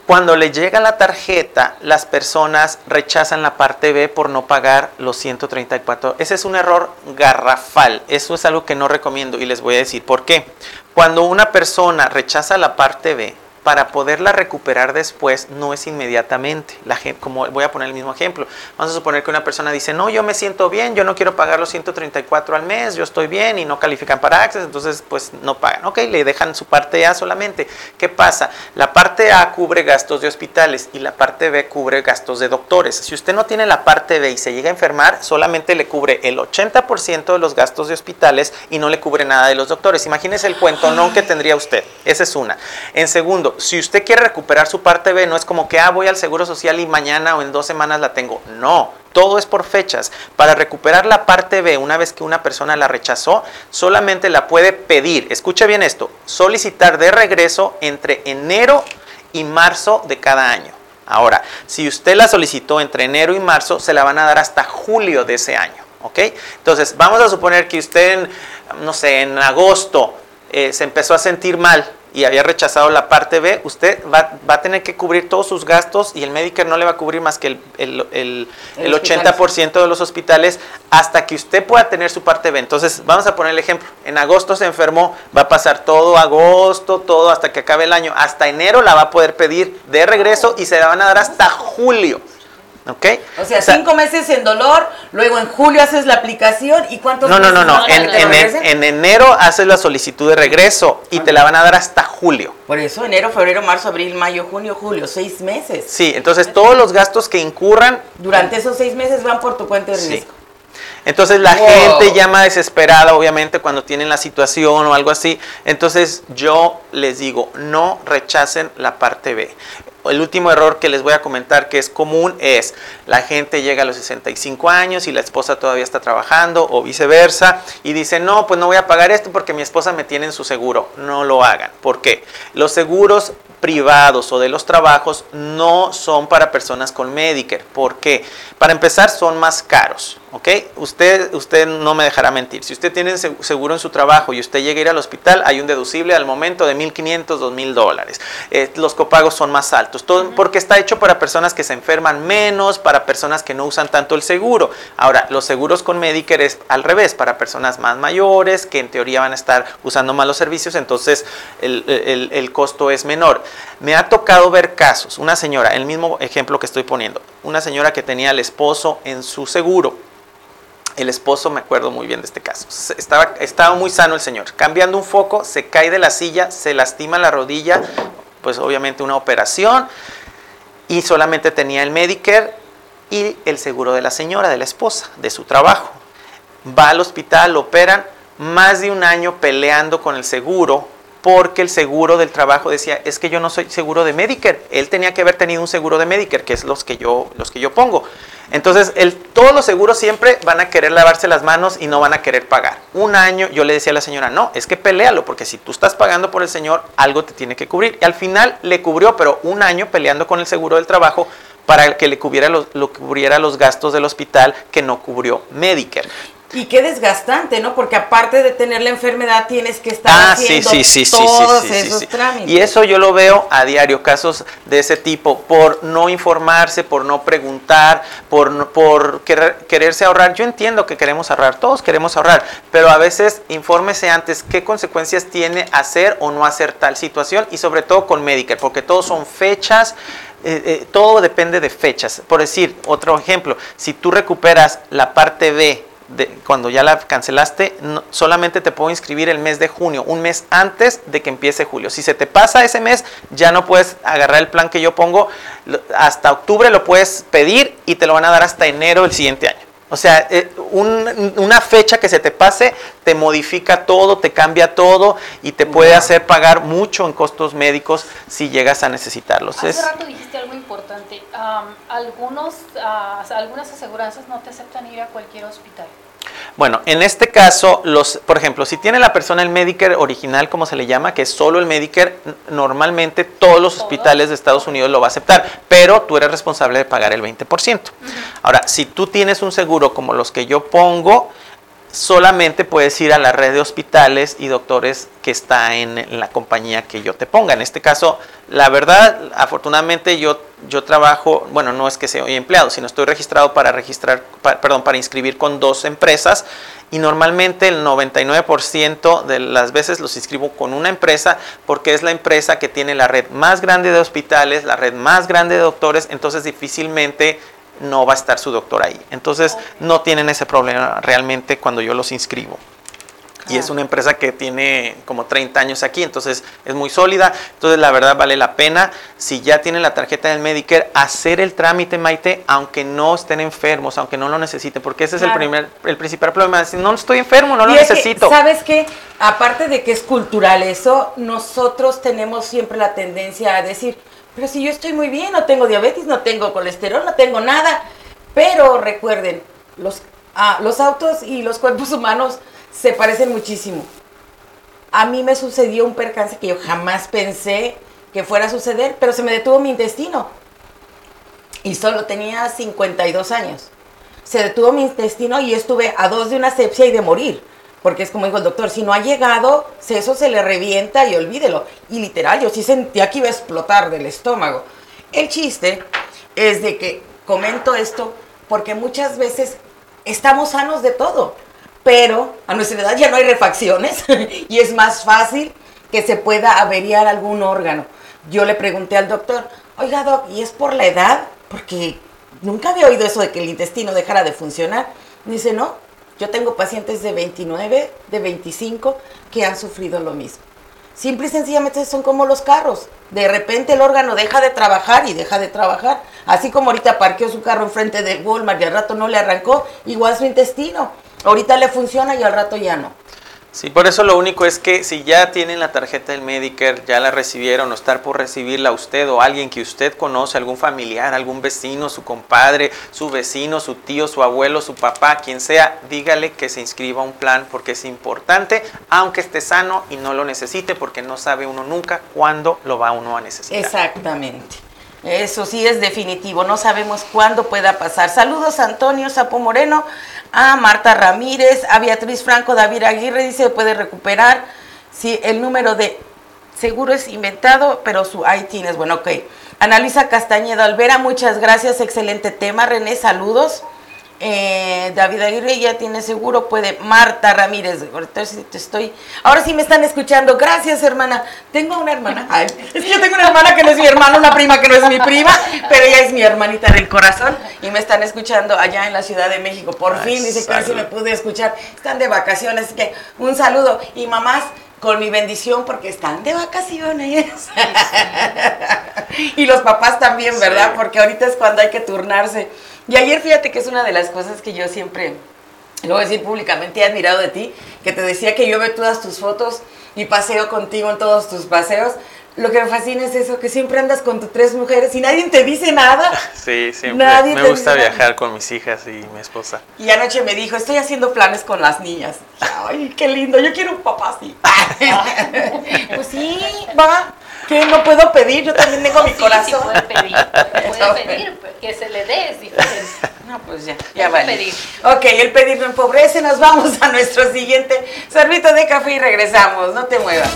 cuando le llega la tarjeta, las personas rechazan la parte B por no pagar los 134. Ese es un error garrafal. Eso es algo que no recomiendo y les voy a decir por qué. Cuando una persona rechaza la parte B, para poderla recuperar después no es inmediatamente. La gente, como voy a poner el mismo ejemplo. Vamos a suponer que una persona dice, no, yo me siento bien, yo no quiero pagar los 134 al mes, yo estoy bien y no califican para Access, entonces pues no pagan. Ok, le dejan su parte A solamente. ¿Qué pasa? La parte A cubre gastos de hospitales y la parte B cubre gastos de doctores. Si usted no tiene la parte B y se llega a enfermar, solamente le cubre el 80% de los gastos de hospitales y no le cubre nada de los doctores. Imagínese el cuento no que tendría usted. Esa es una. En segundo, si usted quiere recuperar su parte B, no es como que, ah, voy al Seguro Social y mañana o en dos semanas la tengo. No, todo es por fechas. Para recuperar la parte B, una vez que una persona la rechazó, solamente la puede pedir, escuche bien esto, solicitar de regreso entre enero y marzo de cada año. Ahora, si usted la solicitó entre enero y marzo, se la van a dar hasta julio de ese año. ¿Ok? Entonces, vamos a suponer que usted, en, no sé, en agosto eh, se empezó a sentir mal y había rechazado la parte B, usted va, va, a tener que cubrir todos sus gastos y el Medicare no le va a cubrir más que el, el, el, el 80% de los hospitales hasta que usted pueda tener su parte B. Entonces, vamos a poner el ejemplo. En agosto se enfermó, va a pasar todo agosto, todo hasta que acabe el año. Hasta enero la va a poder pedir de regreso y se la van a dar hasta julio. ¿Ok? O sea, cinco meses en dolor, luego en julio haces la aplicación y cuántos No, no, meses no, no. En, en, enero haces la solicitud de regreso y te la van a dar hasta julio. Por eso, enero, febrero, marzo, abril, mayo, junio, julio, seis meses. Sí, entonces todos los gastos que incurran Durante esos seis meses van por tu cuenta de Sí. riesgo. Entonces la Wow. gente llama desesperada, obviamente, cuando tienen la situación o algo así. Entonces yo les digo, no rechacen la parte B. El último error que les voy a comentar que es común es la gente llega a los 65 años y la esposa todavía está trabajando o viceversa y dice, no, pues no voy a pagar esto porque mi esposa me tiene en su seguro. No lo hagan. ¿Por qué? Los seguros privados o de los trabajos no son para personas con Medicare. ¿Por qué? Para empezar, son más caros. ¿Ok? Usted, usted no me dejará mentir. Si usted tiene se- seguro en su trabajo y usted llega a ir al hospital, hay un deducible al momento de 1.500, 2.000 dólares. Eh, los copagos son más altos. Todo, porque está hecho para personas que se enferman menos, para personas que no usan tanto el seguro. Ahora, los seguros con Medicare es al revés, para personas más mayores, que en teoría van a estar usando más los servicios, entonces el, el- el costo es menor. Me ha tocado ver casos, una señora, el mismo ejemplo que estoy poniendo, una señora que tenía al esposo en su seguro. El esposo, me acuerdo muy bien de este caso, estaba, estaba muy sano el señor. Cambiando un foco, se cae de la silla, se lastima la rodilla, pues obviamente una operación, y solamente tenía el Medicare y el seguro de la señora, de la esposa, de su trabajo. Va al hospital, lo operan, más de un año peleando con el seguro porque el seguro del trabajo decía, es que yo no soy seguro de Medicare. Él tenía que haber tenido un seguro de Medicare, que es los que yo, los que yo pongo. Entonces, el, todos los seguros siempre van a querer lavarse las manos y no van a querer pagar. Un año yo le decía a la señora, no, es que pelealo, porque si tú estás pagando por el señor, algo te tiene que cubrir. Y al final le cubrió, pero un año peleando con el seguro del trabajo para que le cubriera lo cubriera los gastos del hospital que no cubrió Medicare. Y qué desgastante, ¿no? Porque aparte de tener la enfermedad, tienes que estar Ah, haciendo sí, sí, sí, todos esos trámites. Y eso yo lo veo a diario, casos de ese tipo, por no informarse, por no preguntar, por, no- por querer- quererse ahorrar. Yo entiendo que queremos ahorrar, todos queremos ahorrar, pero a veces infórmese antes qué consecuencias tiene hacer o no hacer tal situación y sobre todo con Medicare, porque todos son fechas. eh, eh, todo depende de fechas. Por decir, otro ejemplo, si tú recuperas la parte B de, cuando ya la cancelaste, solamente te puedo inscribir el mes de junio, un mes antes de que empiece julio. Si se te pasa ese mes, ya no puedes agarrar el plan que yo pongo. Hasta octubre lo puedes pedir y te lo van a dar hasta enero del siguiente año. O sea, eh, una fecha que se te pase te modifica todo, te cambia todo y te puede hacer pagar mucho en costos médicos si llegas a necesitarlos. Hace rato dijiste algo importante. algunos, ah, algunas aseguranzas no te aceptan ir a cualquier hospital. Bueno, en este caso, los, por ejemplo, si tiene la persona el Medicare original, como se le llama, que es solo el Medicare, normalmente todos los hospitales de Estados Unidos lo va a aceptar, pero tú eres responsable de pagar el 20%. Ahora, si tú tienes un seguro como los que yo pongo, solamente puedes ir a la red de hospitales y doctores que está en, la compañía que yo te ponga. En este caso, la verdad, afortunadamente yo, yo trabajo, bueno, no es que sea empleado, sino estoy registrado para registrar, perdón, para inscribir con dos empresas y normalmente el 99% de las veces los inscribo con una empresa porque es la empresa que tiene la red más grande de hospitales, la red más grande de doctores, entonces difícilmente no va a estar su doctor ahí. Entonces no tienen ese problema realmente cuando yo los inscribo. Y es una empresa que tiene como 30 años aquí, entonces es muy sólida. Entonces la verdad vale la pena, si ya tienen la tarjeta del Medicare, hacer el trámite, Maite, aunque no estén enfermos, aunque no lo necesiten, porque ese es el, primer, el principal problema. Si no estoy enfermo, no lo necesito. ¿Sabes qué? Aparte de que es cultural eso, nosotros tenemos siempre la tendencia a decir, pero si yo estoy muy bien, no tengo diabetes, no tengo colesterol, no tengo nada. Pero recuerden, los, ah, los autos y los cuerpos humanos se parecen muchísimo. A mí me sucedió un percance que yo jamás pensé que fuera a suceder, pero se me detuvo mi intestino. Y solo tenía 52 años. Se detuvo mi intestino y estuve a dos de una sepsia y de morir. Porque es como dijo el doctor, si no ha llegado, eso se le revienta y olvídelo. Y literal, yo sí sentía que iba a explotar del estómago. El chiste es de que comento esto porque muchas veces estamos sanos de todo, pero a nuestra edad ya no hay refacciones y es más fácil que se pueda averiar algún órgano. Yo le pregunté al doctor, oiga doc, ¿y es por la edad? Porque nunca había oído eso de que el intestino dejara de funcionar. Dice, no, yo tengo pacientes de 29, de 25 que han sufrido lo mismo. Simple y sencillamente son como los carros. De repente el órgano deja de trabajar y deja de trabajar. Así como ahorita parqueó su carro enfrente del Walmart y al rato no le arrancó, igual su intestino. Ahorita le funciona y al rato ya no. Sí, por eso lo único es que si ya tienen la tarjeta del Medicare, ya la recibieron o estar por recibirla usted o alguien que usted conoce, algún familiar, algún vecino, su compadre, su vecino, su tío, su abuelo, su papá, quien sea, dígale que se inscriba a un plan porque es importante, aunque esté sano y no lo necesite, porque no sabe uno nunca cuándo lo va uno a necesitar. Exactamente. Eso sí es definitivo, no sabemos cuándo pueda pasar. Saludos a Antonio Sapo Moreno, a Marta Ramírez, a Beatriz Franco, David Aguirre, dice puede recuperar. si el número de seguro es inventado, pero su ITIN es bueno, ok. Analisa Castañeda Alvera, muchas gracias, excelente tema. René, saludos. Eh, David Aguirre ya tiene seguro, puede. Marta Ramírez, ahorita sí te estoy. Ahora sí me están escuchando. Gracias, hermana. Tengo una hermana. es que yo tengo una hermana que no es mi hermana, una prima que no es mi prima, pero ella es mi hermanita del corazón y me están escuchando allá en la Ciudad de México. Por fin, dice que así me pude escuchar. Están de vacaciones, así que un saludo. Y mamás, con mi bendición porque están de vacaciones. y los papás también, ¿verdad? Porque ahorita es cuando hay que turnarse. Y ayer fíjate que es una de las cosas que yo siempre, lo voy a decir públicamente, he admirado de ti, que te decía que yo veo todas tus fotos y paseo contigo en todos tus paseos. Lo que me fascina es eso, que siempre andas con tus tres mujeres y nadie te dice nada. Sí, siempre. me gusta viajar con mis hijas y mi esposa. Y anoche me dijo, estoy haciendo planes con las niñas. Ay, qué lindo, yo quiero un papá así. pues sí, va. ¿Qué no puedo pedir? Yo también tengo mi corazón. Sí puede pedir, puede pedir, que se le dé es diferente. No, pues ya, ya vale. Pedir. Ok, el pedir no empobrece, nos vamos a nuestro siguiente servito de café y regresamos, no te muevas.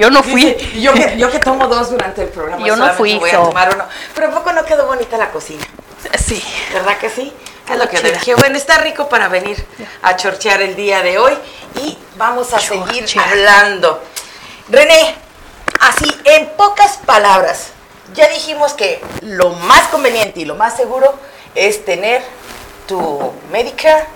Yo no fui. yo, que, yo que tomo dos durante el programa. Yo no fui. Voy a tomar uno. Pero ¿a poco no quedó bonita la cocina? Sí. ¿Verdad que sí? Es lo que te dije. Bueno, está rico para venir a chorchear el día de hoy y vamos a seguir hablando. René, así en pocas palabras, ya dijimos que lo más conveniente y lo más seguro es tener tu Medicare,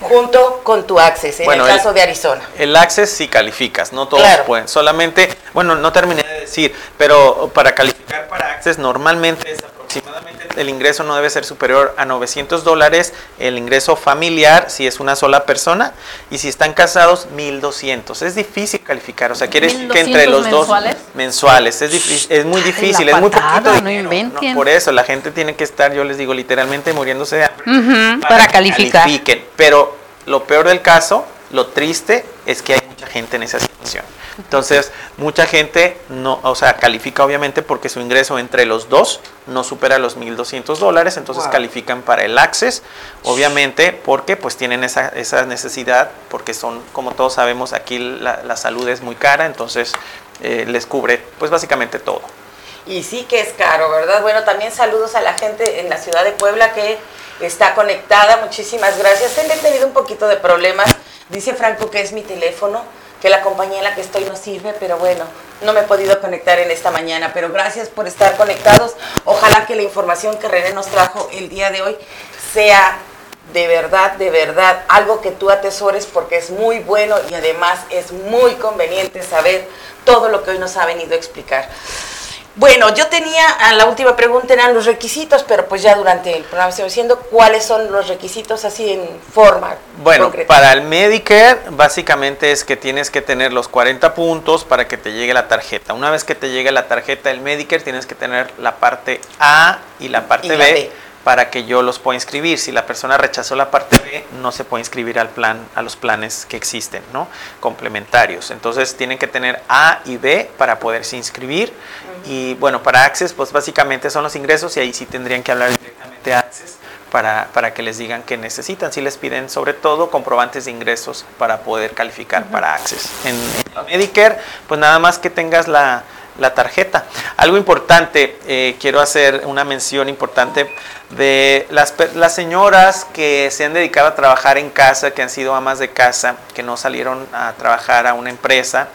junto con tu Access, en el caso de Arizona. El Access sí calificas, no todos pueden. Solamente, bueno, no terminé de decir, pero para calificar para Access normalmente es aproximadamente el ingreso no debe ser superior a 900 dólares, el ingreso familiar si es una sola persona y si están casados 1200. Es difícil calificar, o sea, quiere decir que entre los dos mensuales es difícil, es muy difícil, es muy poquito no por eso la gente tiene que estar, yo les digo literalmente muriéndose de hambre para, calificar. Califiquen. Pero lo peor del caso, lo triste es que hay mucha gente en esa situación. Entonces, mucha gente no, o sea, califica obviamente porque su ingreso entre los dos no supera los 1.200 dólares, entonces califican para el Access, obviamente porque pues tienen esa, esa necesidad, porque son, como todos sabemos, aquí la, salud es muy cara, entonces eh, les cubre pues básicamente todo. Y sí que es caro, ¿verdad? Bueno, también saludos a la gente en la ciudad de Puebla que está conectada, muchísimas gracias. He tenido un poquito de problemas, dice Franco que es mi teléfono que la compañía en la que estoy no sirve, pero bueno, no me he podido conectar en esta mañana, pero gracias por estar conectados. Ojalá que la información que René nos trajo el día de hoy sea de verdad, de verdad, algo que tú atesores porque es muy bueno y además es muy conveniente saber todo lo que hoy nos ha venido a explicar. Bueno, yo tenía, a la última pregunta eran los requisitos, pero pues ya durante el programa estoy diciendo cuáles son los requisitos así en forma. Bueno, para el Medicare básicamente es que tienes que tener los 40 puntos para que te llegue la tarjeta. Una vez que te llegue la tarjeta del Medicare tienes que tener la parte A y la parte B para que yo los pueda inscribir. Si la persona rechazó la parte B, no se puede inscribir al plan, a los planes que existen, ¿no? Complementarios. Entonces tienen que tener A y B para poderse inscribir. Y bueno, para Access, pues básicamente son los ingresos y ahí sí tendrían que hablar directamente a Access para, para que les digan que necesitan. Si les piden sobre todo comprobantes de ingresos para poder calificar para Access. En, en Medicare, pues nada más que tengas la la tarjeta. Algo importante, eh, quiero hacer una mención importante de las, las, señoras que se han dedicado a trabajar en casa, que han sido amas de casa, que no salieron a trabajar a una empresa.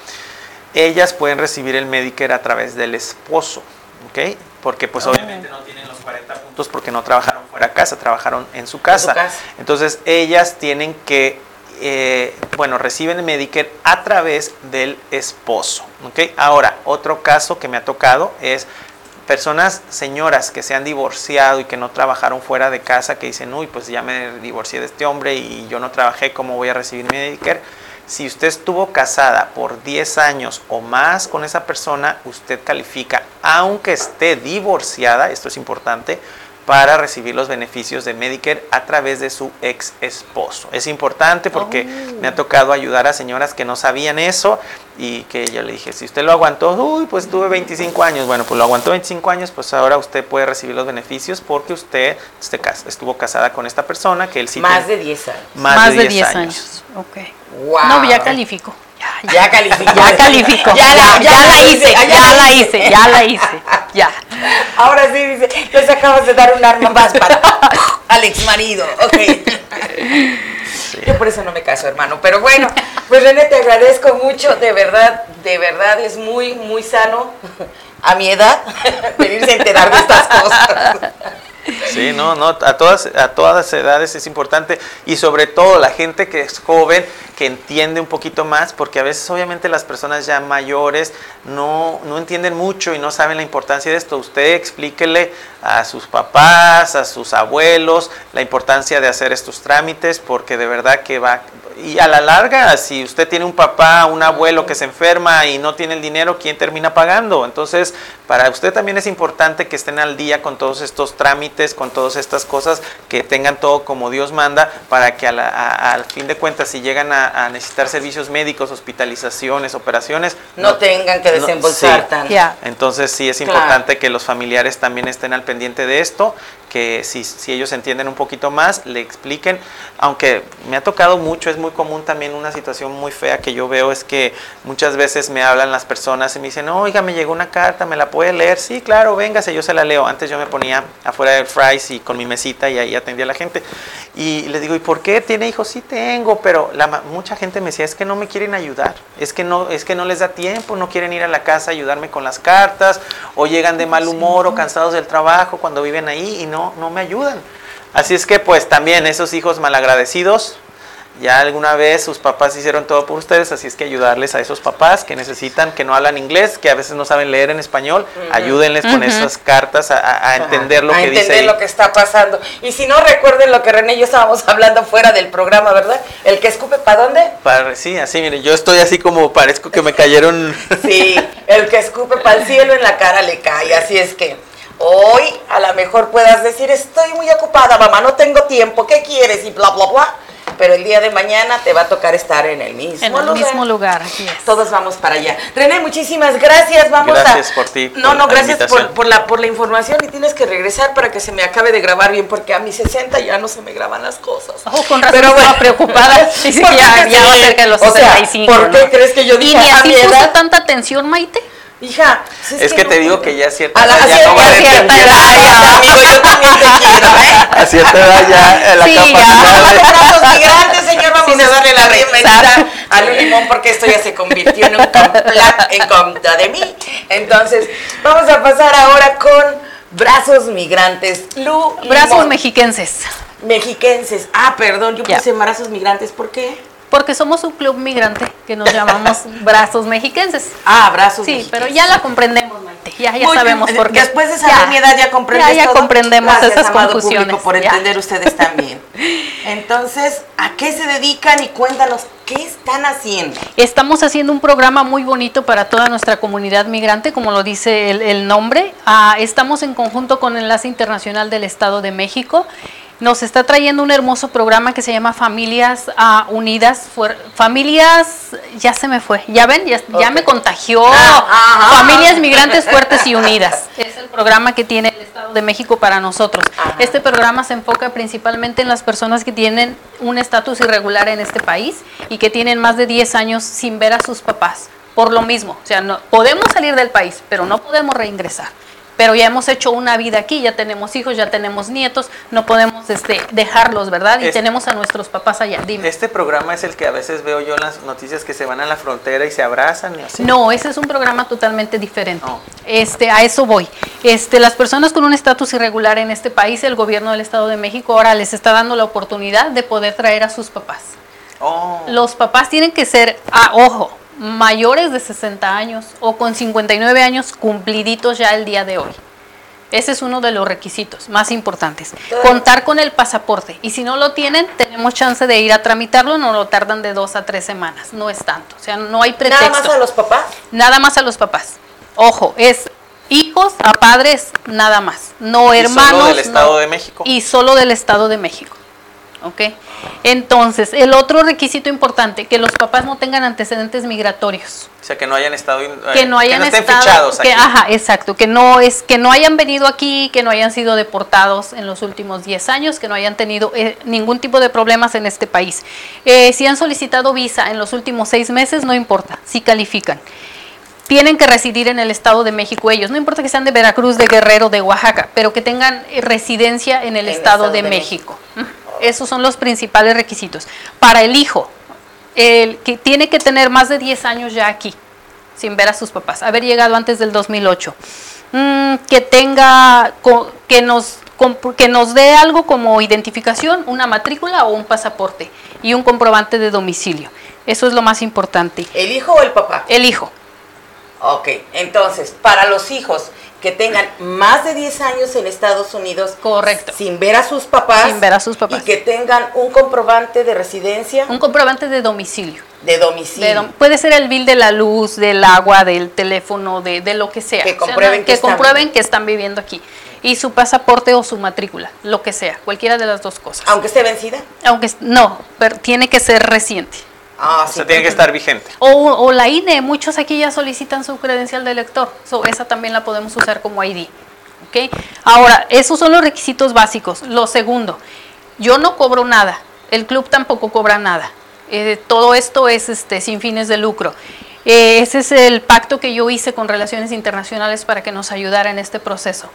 Ellas pueden recibir el Medicare a través del esposo, ¿ok? Porque pues obviamente no tienen los 40 puntos porque no trabajaron fuera de casa, trabajaron en su casa. Entonces ellas tienen que eh, bueno, reciben el Medicare a través del esposo. ¿okay? Ahora, otro caso que me ha tocado es personas, señoras que se han divorciado y que no trabajaron fuera de casa, que dicen, uy, pues ya me divorcié de este hombre y yo no trabajé, ¿cómo voy a recibir Medicare? Si usted estuvo casada por 10 años o más con esa persona, usted califica, aunque esté divorciada, esto es importante, para recibir los beneficios de Medicare a través de su ex esposo. Es importante porque me ha tocado ayudar a señoras que no sabían eso y que yo le dije, si usted lo aguantó, uy, pues tuve 25 años, bueno, pues lo aguantó 25 años, pues ahora usted puede recibir los beneficios porque usted estuvo casada con esta persona que él sí... Más de 10 años. Más, de 10 años. Ok. Wow. No, ya califico. Ya, califico. Ya califico. Ya la, ya, la hice, ya, la hice, ya la hice. Ya. Ahora sí dice, les acabas de dar un arma más para al ex marido. Ok. Yo por eso no me caso, hermano. Pero bueno, pues René, te agradezco mucho. De verdad, de verdad es muy, muy sano a mi edad venirse a enterar de estas cosas. Sí, no, no, a todas, a todas las edades es importante y sobre todo la gente que es joven, que entiende un poquito más, porque a veces obviamente las personas ya mayores no, no entienden mucho y no saben la importancia de esto. Usted explíquele a sus papás, a sus abuelos, la importancia de hacer estos trámites, porque de verdad que va, y a la larga, si usted tiene un papá, un abuelo que se enferma y no tiene el dinero, ¿quién termina pagando? Entonces, para usted también es importante que estén al día con todos estos trámites, con todas estas cosas, que tengan todo como Dios manda, para que al fin de cuentas, si llegan a, necesitar servicios médicos, hospitalizaciones, operaciones, no, tengan que desembolsar tanto. Entonces, sí es importante que los familiares también estén al pendiente de esto que si, si, ellos entienden un poquito más, le expliquen, aunque me ha tocado mucho, es muy común también una situación muy fea que yo veo, es que muchas veces me hablan las personas y me dicen, oiga, me llegó una carta, ¿me la puede leer? Sí, claro, véngase, yo se la leo. Antes yo me ponía afuera del Fry's y con mi mesita y ahí atendía a la gente. Y les digo, ¿y por qué tiene hijos? Sí tengo, pero la, mucha gente me decía, es que no me quieren ayudar, es que, no, es que no les da tiempo, no quieren ir a la casa a ayudarme con las cartas, o llegan de mal humor o cansados del trabajo cuando viven ahí y no no, me ayudan. Así es que pues también esos hijos malagradecidos, ya alguna vez sus papás hicieron todo por ustedes, así es que ayudarles a esos papás que necesitan, que no hablan inglés, que a veces no saben leer en español, ayúdenles con esas cartas a, entender lo que dice. A entender lo que está pasando. Y si no, recuerden lo que René y yo estábamos hablando fuera del programa, ¿verdad? El que escupe, ¿para dónde? Para, sí, así, miren, yo estoy así como parezco que me cayeron. sí, el que escupe para el cielo en la cara le cae, así es que Hoy a lo mejor puedas decir, estoy muy ocupada, mamá, no tengo tiempo, ¿qué quieres? Y bla, bla, bla. Pero el día de mañana te va a tocar estar en el mismo en el mismo lugar, así es. Todos vamos para allá. René, muchísimas gracias. Vamos gracias por ti. No, no, gracias por, la, por la información y tienes que regresar para que se me acabe de grabar bien, porque a mis 60 ya no se me graban las cosas. Oh, con razón Pero bueno, preocupada. Sí, ya, ya va cerca de los 65. ¿Por qué crees que yo dije ¿Y ni así puso tanta atención, Maite? Hija, es, que, te digo que ya es cierta edad ya no vale cierta edad, amigo, yo también te quiero, ¿eh? A cierta edad ya la sí, capacidad ya. brazos migrantes, señor, vamos a darle la bienvenida al limón porque esto ya se convirtió en un complot en contra de mí. Entonces, vamos a pasar ahora con brazos migrantes. Lu Brazos mexiquenses. Mexiquenses. Ah, perdón, yo puse brazos migrantes, ¿por qué? Porque somos un club migrante que nos llamamos Brazos Mexiquenses. Ah, Brazos Sí, pero ya la comprendemos, Maite. Ya, ya sabemos por qué. Después de saber mi edad ya comprendes Ya, ya comprendemos Gracias, esas confusiones. por entender ustedes también. Entonces, ¿a qué se dedican y cuéntanos qué están haciendo? Estamos haciendo un programa muy bonito para toda nuestra comunidad migrante, como lo dice el, nombre. Ah, estamos en conjunto con Enlace Internacional del Estado de México nos está trayendo un hermoso programa que se llama Familias uh, Unidas, Familias, ya se me fue, ya ven, ya, me contagió, ah, Familias Migrantes Fuertes y Unidas, es el programa que tiene el Estado de México para nosotros. Este programa se enfoca principalmente en las personas que tienen un estatus irregular en este país y que tienen más de 10 años sin ver a sus papás, por lo mismo, o sea, no, podemos salir del país, pero no podemos reingresar pero ya hemos hecho una vida aquí, ya tenemos hijos, ya tenemos nietos, no podemos este, dejarlos, ¿verdad? Y tenemos a nuestros papás allá. Dime. Este programa es el que a veces veo yo en las noticias que se van a la frontera y se abrazan y así. No, ese es un programa totalmente diferente. Oh. Este, a eso voy. Este, las personas con un estatus irregular en este país, el gobierno del Estado de México ahora les está dando la oportunidad de poder traer a sus papás. Oh. Los papás tienen que ser, a ah, ojo, mayores de 60 años o con 59 años cumpliditos ya el día de hoy. Ese es uno de los requisitos más importantes. Contar con el pasaporte. Y si no lo tienen, tenemos chance de ir a tramitarlo. No lo tardan de dos a tres semanas. No es tanto. O sea, no hay pretexto. ¿Nada más a los papás? Nada más a los papás. Ojo, es hijos a padres, nada más. No hermanos. Y solo del Estado de México. Y solo del Estado de México. ¿Ok? Entonces, el otro requisito importante, que los papás no tengan antecedentes migratorios. O sea, que no hayan estado, que no hayan estén fichados aquí. ajá, exacto, que no es que no hayan venido aquí, que no hayan sido deportados en los últimos 10 años, que no hayan tenido eh, ningún tipo de problemas en este país. Eh, si han solicitado visa en los últimos seis meses, no importa, si califican tienen que residir en el Estado de México ellos, no importa que sean de Veracruz, de Guerrero, de Oaxaca, pero que tengan eh, residencia en el, estado, de, México. Esos son los principales requisitos. Para el hijo, el que tiene que tener más de 10 años ya aquí, sin ver a sus papás, haber llegado antes del 2008, mm, que tenga, que nos, que nos dé algo como identificación, una matrícula o un pasaporte y un comprobante de domicilio. Eso es lo más importante. ¿El hijo o el papá? El hijo. Ok, entonces, para los hijos, que tengan más de 10 años en Estados Unidos. Correcto. Sin ver a sus papás. Sin ver a sus papás. Y que tengan un comprobante de residencia. Un comprobante de domicilio. De domicilio. puede ser el bill de la luz, del agua, del teléfono, de, de lo que sea. Que comprueben, que, comprueben que están viviendo aquí. Y su pasaporte o su matrícula, lo que sea, cualquiera de las dos cosas. Aunque esté vencida. Aunque no, pero tiene que ser reciente. Ah, o sea, tiene que estar vigente. O, la INE, muchos aquí ya solicitan su credencial de elector. esa también la podemos usar como ID. ¿okay? Ahora, esos son los requisitos básicos. Lo segundo, yo no cobro nada, el club tampoco cobra nada. Eh, todo esto es este, sin fines de lucro. Eh, ese es el pacto que yo hice con Relaciones Internacionales para que nos ayudara en este proceso.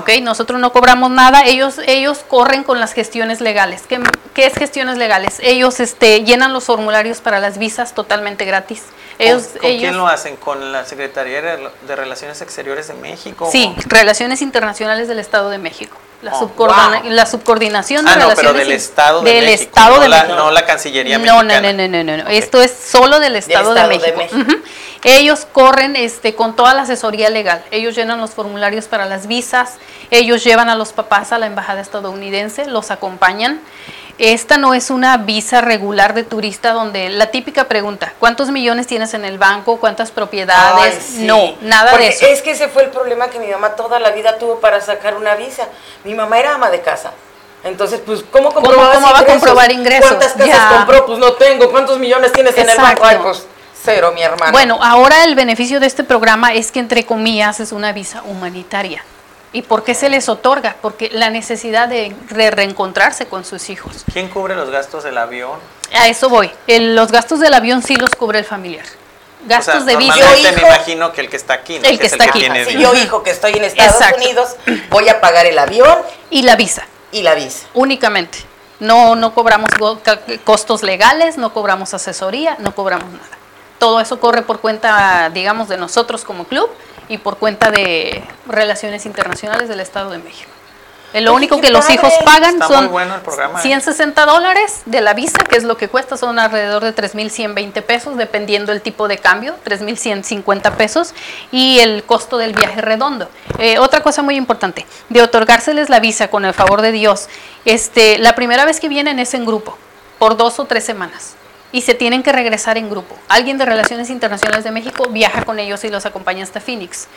Okay, nosotros no cobramos nada, ellos, ellos corren con las gestiones legales. ¿Qué, qué es gestiones legales? Ellos este, llenan los formularios para las visas totalmente gratis. Ellos, ¿Con, quién lo hacen? ¿Con la Secretaría de Relaciones Exteriores de México? Sí, Relaciones Internacionales del Estado de México. La, oh, la subcoordinación de ah, no, relaciones pero del Estado de del México, Estado no, la, no la Cancillería no, mexicana. No, no, no, no, no. Okay. Esto es solo del Estado, del de México. de México. Uh -huh. Ellos corren este, con toda la asesoría legal. Ellos llenan los formularios para las visas. Ellos llevan a los papás a la embajada estadounidense, los acompañan. Esta no es una visa regular de turista donde la típica pregunta, ¿cuántos millones tienes en el banco? ¿Cuántas propiedades? Ay, sí. No, nada Porque de eso. Es que ese fue el problema que mi mamá toda la vida tuvo para sacar una visa. Mi mamá era ama de casa. Entonces, pues, ¿cómo comprobaba ¿Cómo, cómo va a comprobar ingresos? ¿Cuántas casas Ya. compró? Pues no tengo. ¿Cuántos millones tienes en el banco? Ay, pues cero, mi hermano. Bueno, ahora el beneficio de este programa es que entre comillas es una visa humanitaria. ¿Y por qué se les otorga? Porque la necesidad de re- reencontrarse con sus hijos. ¿Quién cubre los gastos del avión? A eso voy. El- los gastos del avión sí los cubre el familiar. Gastos o sea, de visa. normalmente Yo, me hijo- imagino que el que está aquí, ¿no? El que es está aquí. tiene si yo, hijo, que estoy en Estados Exacto. Unidos, voy a pagar el avión Y la visa, y la visa. únicamente. No, no cobramos costos legales, no cobramos asesoría, no cobramos nada. Todo eso corre por cuenta, digamos, de nosotros como club y por cuenta de Relaciones Internacionales del Estado de México. Eh, Lo Oye, único que los padre. hijos pagan Está son bueno el programa, ¿eh? 160 dólares de la visa, que es lo que cuesta, son alrededor de 3.120 pesos, dependiendo el tipo de cambio, 3.150 pesos, y el costo del viaje redondo. Eh, otra cosa muy importante, de otorgárseles la visa con el favor de Dios, este, la primera vez que vienen es en grupo, por dos o tres semanas. Y se tienen que regresar en grupo. Alguien de Relaciones Internacionales de México viaja con ellos y los acompaña hasta Phoenix.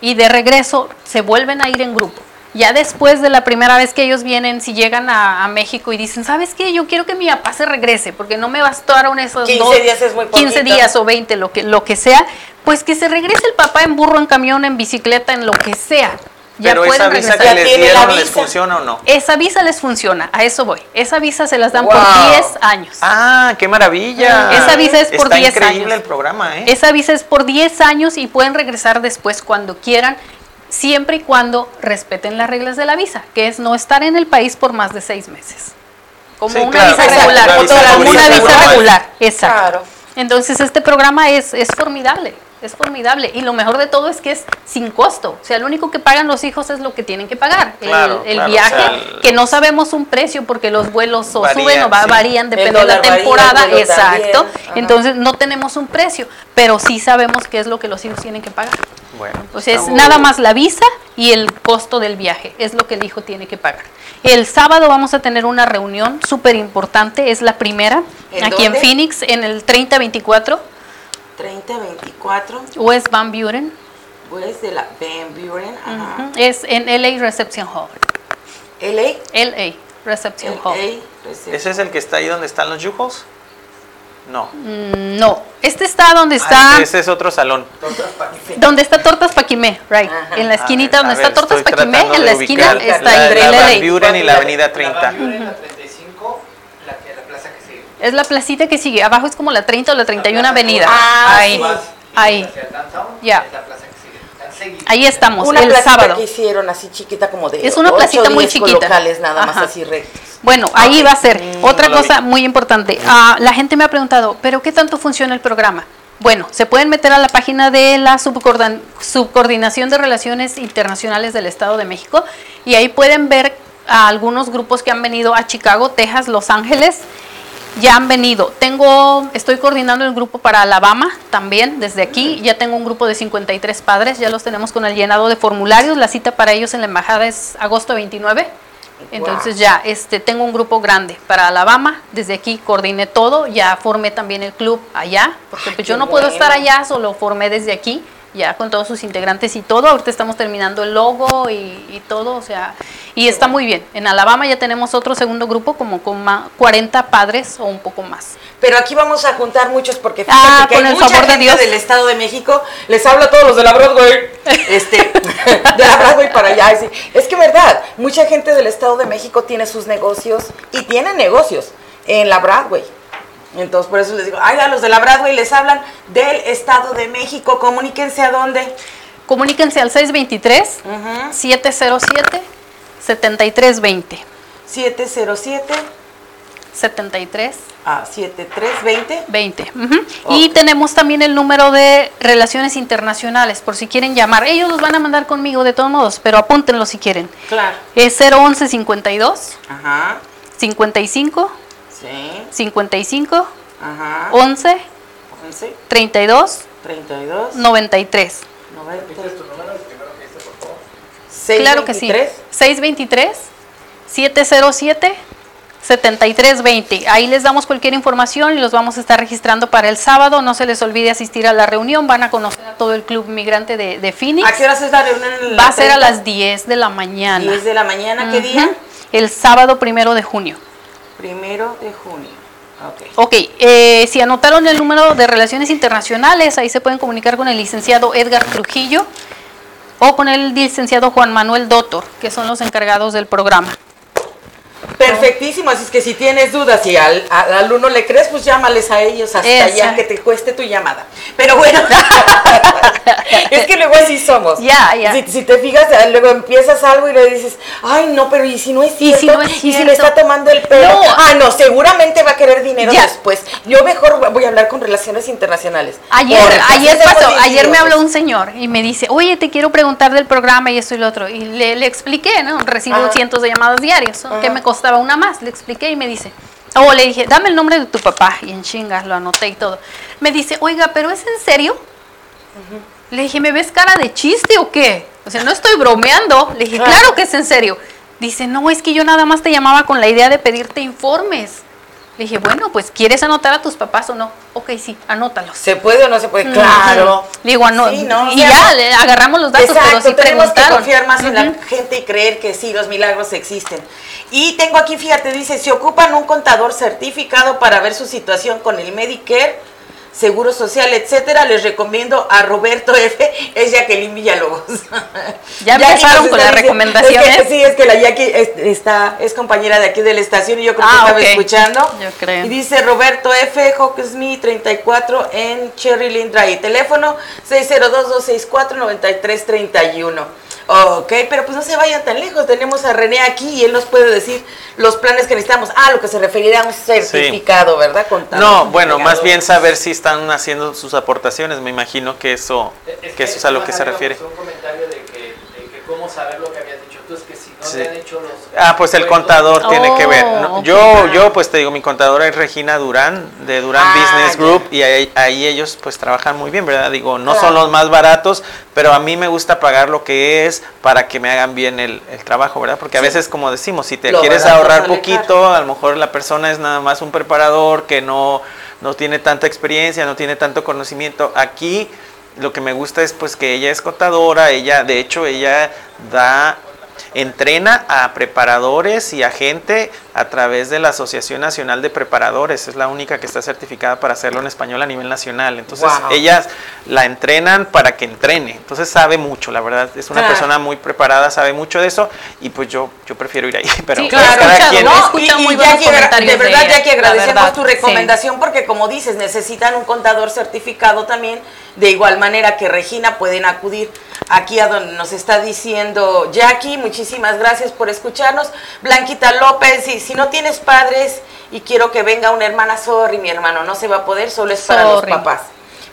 Y de regreso se vuelven a ir en grupo. Ya después de la primera vez que ellos vienen, si llegan a, a México y dicen, ¿sabes qué? Yo quiero que mi papá se regrese, porque no me bastaron esos 15 dos- días es muy 15 poquito. días o 20, lo que, lo que sea, pues que se regrese el papá en burro, en camión, en bicicleta, en lo que sea. Ya Pero esa pueden visa regresar. que les tiene la dieron, ¿les visa. funciona o no? Esa visa les funciona, a eso voy. Esa visa se las dan por Wow. 10 años. Ah, qué maravilla. Esa visa es por Está 10 increíble años. el programa, ¿eh? Esa visa es por 10 años y pueden regresar después cuando quieran, siempre y cuando respeten las reglas de la visa, que es no estar en el país por más de 6 meses. Como Sí, una claro, visa regular, una visa como una visa regular, exacto. Claro. Entonces este programa es, es formidable, es formidable. Y lo mejor de todo es que es sin costo. O sea, lo único que pagan los hijos es lo que tienen que pagar. El- Claro, el, claro, viaje, o sea, el- que no sabemos un precio porque los vuelos o Varían, suben o va- sí. varían, depende de la varía, temporada. Exacto. Entonces no tenemos un precio, pero sí sabemos qué es lo que los hijos tienen que pagar. Bueno, O sea, es nada más la visa y el costo del viaje, es lo que el hijo tiene que pagar. El sábado vamos a tener una reunión súper importante, es la primera, ¿En aquí en? Phoenix, en el 3024 30, 24, West Van Buren. pues de la Van Buren, ajá. Es en LA Reception Hall. LA, LA Reception Hall. Reception. ¿Ese es el que está ahí donde están los yujos? No. Mm, No, este está donde Ah, está, ese es otro salón. donde está Tortas Paquimé, right. Ajá. En la esquinita donde ver, está Tortas Paquimé, en la esquina está la, entre la LA. Van Buren y la avenida 30. La Avenida 35, la, que- la plaza que sigue. Es la placita que sigue, abajo es como la 30 o la 31 plaza avenida. Ah, ahí, sí. Ahí. Ya. La. Ahí estamos, Una el sábado. que hicieron así chiquita como de Es una placita muy chiquita. locales nada más así rectos. Bueno, ahí va a ser. Otra no lo cosa vi. muy importante. Ah, la gente me ha preguntado, ¿pero qué tanto funciona el programa? Bueno, se pueden meter a la página de la Subcoordinación de Relaciones Internacionales del Estado de México y ahí pueden ver a algunos grupos que han venido a Chicago, Texas, Los Ángeles. Ya han venido. Tengo, estoy coordinando el grupo para Alabama también desde aquí. Ya tengo un grupo de 53 padres, ya los tenemos con el llenado de formularios. La cita para ellos en la embajada es agosto 29. Entonces ya este tengo un grupo grande para Alabama, desde aquí coordiné todo, ya formé también el club allá, porque Ay, pues yo no puedo estar allá, solo formé desde aquí, ya con todos sus integrantes y todo, ahorita estamos terminando el logo y, y todo, o sea, Y está muy bien. En Alabama ya tenemos otro segundo grupo como con 40 padres o un poco más. Pero aquí vamos a juntar muchos porque fíjate ah, que hay el mucha favor gente de Dios. del Estado de México. Les hablo a todos los de la Broadway. Este, de la Broadway para allá. Es que verdad, mucha gente del Estado de México tiene sus negocios y tiene negocios en la Broadway. Entonces, por eso les digo, ay, a los de la Broadway les hablan del Estado de México. Comuníquense a dónde. Comuníquense al 623 707 7320. 707 73 Ah, 7320. 20. Y tenemos también el número de relaciones internacionales, por si quieren llamar. Ellos los van a mandar conmigo de todos modos, pero apúntenlo si quieren. Claro. Es 011 52. Ajá. 55. Sí. 55. Ajá. 11. 11. 32. 32. 93. 93. tu número primero que dice, por favor? 623. Claro que sí. 623 707 7320. Ahí les damos cualquier información y los vamos a estar registrando para el sábado. No se les olvide asistir a la reunión. Van a conocer a todo el club migrante de, de Phoenix. ¿A qué hora es la reunión? Va a ser a las 10 de la mañana. 10 de la mañana, ¿qué día? El sábado primero de junio. Primero de junio. Ok, eh, si anotaron el número de relaciones internacionales, ahí se pueden comunicar con el licenciado Edgar Trujillo o con el licenciado Juan Manuel Dotor, que son los encargados del programa. Perfectísimo, así es que si tienes dudas y al, al alumno le crees, pues llámales a ellos hasta allá que te cueste tu llamada. Pero bueno, es que luego así somos. Ya, ya. Si, te fijas, luego empiezas algo y le dices, ay, no, pero ¿y si no es cierto? ¿Y si, no es cierto? ¿Y si le está tomando el pelo? No. Ah, no, seguramente va a querer dinero después. Yo mejor voy a hablar con relaciones internacionales. Ayer, ayer pasó, ayer me habló un señor y me dice, oye, te quiero preguntar del programa y esto y lo otro. Y le, le expliqué, ¿no? Recibo cientos de llamadas diarias. ¿Qué me costó? Estaba una más, le expliqué y me dice, o le dije, dame el nombre de tu papá, y en chingas lo anoté y todo. Me dice, oiga, ¿pero es en serio? Le dije, ¿me ves cara de chiste o qué? O sea, no estoy bromeando. Le dije, claro que es en serio. Dice, no, es que yo nada más te llamaba con la idea de pedirte informes. Le dije, bueno, pues ¿quieres anotar a tus papás o no? Ok, sí, anótalos. ¿Se puede o no se puede? Claro. Le digo, no, y ya, le agarramos los datos, pero sí tenemos que confiar más en la gente y creer que sí, los milagros existen. Y tengo aquí, fíjate, dice, si ocupan un contador certificado para ver su situación con el Medicare, Seguro Social, etcétera, les recomiendo a Roberto F. Es Jacqueline Villalobos. Ya empezaron con las recomendaciones. sí, es que la Jackie está, es compañera de aquí de la estación y yo creo que ah, estaba escuchando. Yo creo. Y dice Roberto F. Hawksmith 34 en Cherry Lynn Drive. Teléfono 602-264-9331. Ok, pero pues no se vayan tan lejos. Tenemos a René aquí y él nos puede decir los planes que necesitamos. Ah, lo que se referiría a un certificado, ¿verdad? no, bueno, más bien saber si están haciendo sus aportaciones. Me imagino que eso, que, eso es a lo que se refiere. Un comentario de que, de que cómo saber lo que habías Ah, pues el contador tiene que ver. Oh, yo, yo pues te digo, mi contadora es Regina Durán, de Durán ah, Business Group, y ahí, ellos pues trabajan muy bien, ¿verdad? Digo, no son los más baratos, pero a mí me gusta pagar lo que es para que me hagan bien el, trabajo, ¿verdad? Porque a veces, como decimos, si te quieres ahorrar poquito, a lo mejor la persona es nada más un preparador que no, no tiene tanta experiencia, no tiene tanto conocimiento. Aquí lo que me gusta es pues que ella es contadora, ella, de hecho, ella da entrena a preparadores y a gente a través de la Asociación Nacional de Preparadores. Es la única que está certificada para hacerlo en español a nivel nacional. Entonces, ellas la entrenan para que entrene. Entonces, sabe mucho, la verdad. Es una persona muy preparada, sabe mucho de eso. Y pues yo, yo prefiero ir ahí. Pero sí, claro, cada quien. muy de, verdad, ya que agradecemos tu recomendación porque, como dices, necesitan un contador certificado también. De igual manera que Regina pueden acudir aquí a donde nos está diciendo Jackie. Muchísimas gracias por escucharnos. Blanquita López, y si no tienes padres y quiero que venga una hermana, sorry, mi hermano, no se va a poder, solo es para los papás.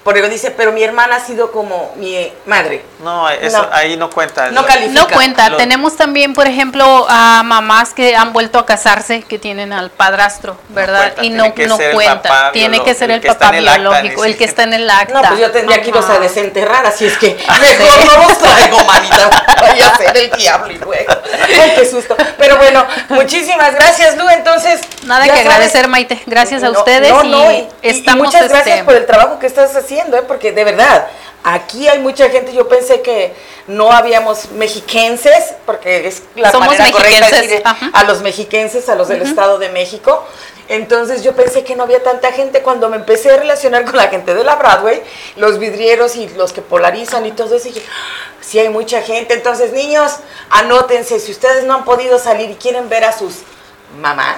Porque dice, pero mi hermana ha sido como mi madre. No, eso ahí no cuenta. No califica. No cuenta. Tenemos también, por ejemplo, a mamás que han vuelto a casarse, que tienen al padrastro, ¿verdad? y no, no cuenta. Tiene que ser el, papá biológico, el que está en el acta. No, pues yo tendría que irlos a desenterrar, así es que mejor no los traigo, manita. Vaya a ser el diablo y luego. Ay, qué susto. Pero bueno, muchísimas gracias, Lu. Entonces. Nada que agradecer, Maite. Gracias a ustedes. y, estamos muchas gracias este, por el trabajo que estás haciendo ¿eh? porque de verdad, Aquí hay mucha gente, yo pensé que no habíamos mexiquenses, porque es la manera correcta de decir a los mexiquenses, a los del Estado de México. Entonces yo pensé que no había tanta gente. Cuando me empecé a relacionar con la gente de la Broadway, los vidrieros y los que polarizan y todo eso, dije, ah, sí hay mucha gente. Entonces, niños, anótense, si ustedes no han podido salir y quieren ver a sus mamás,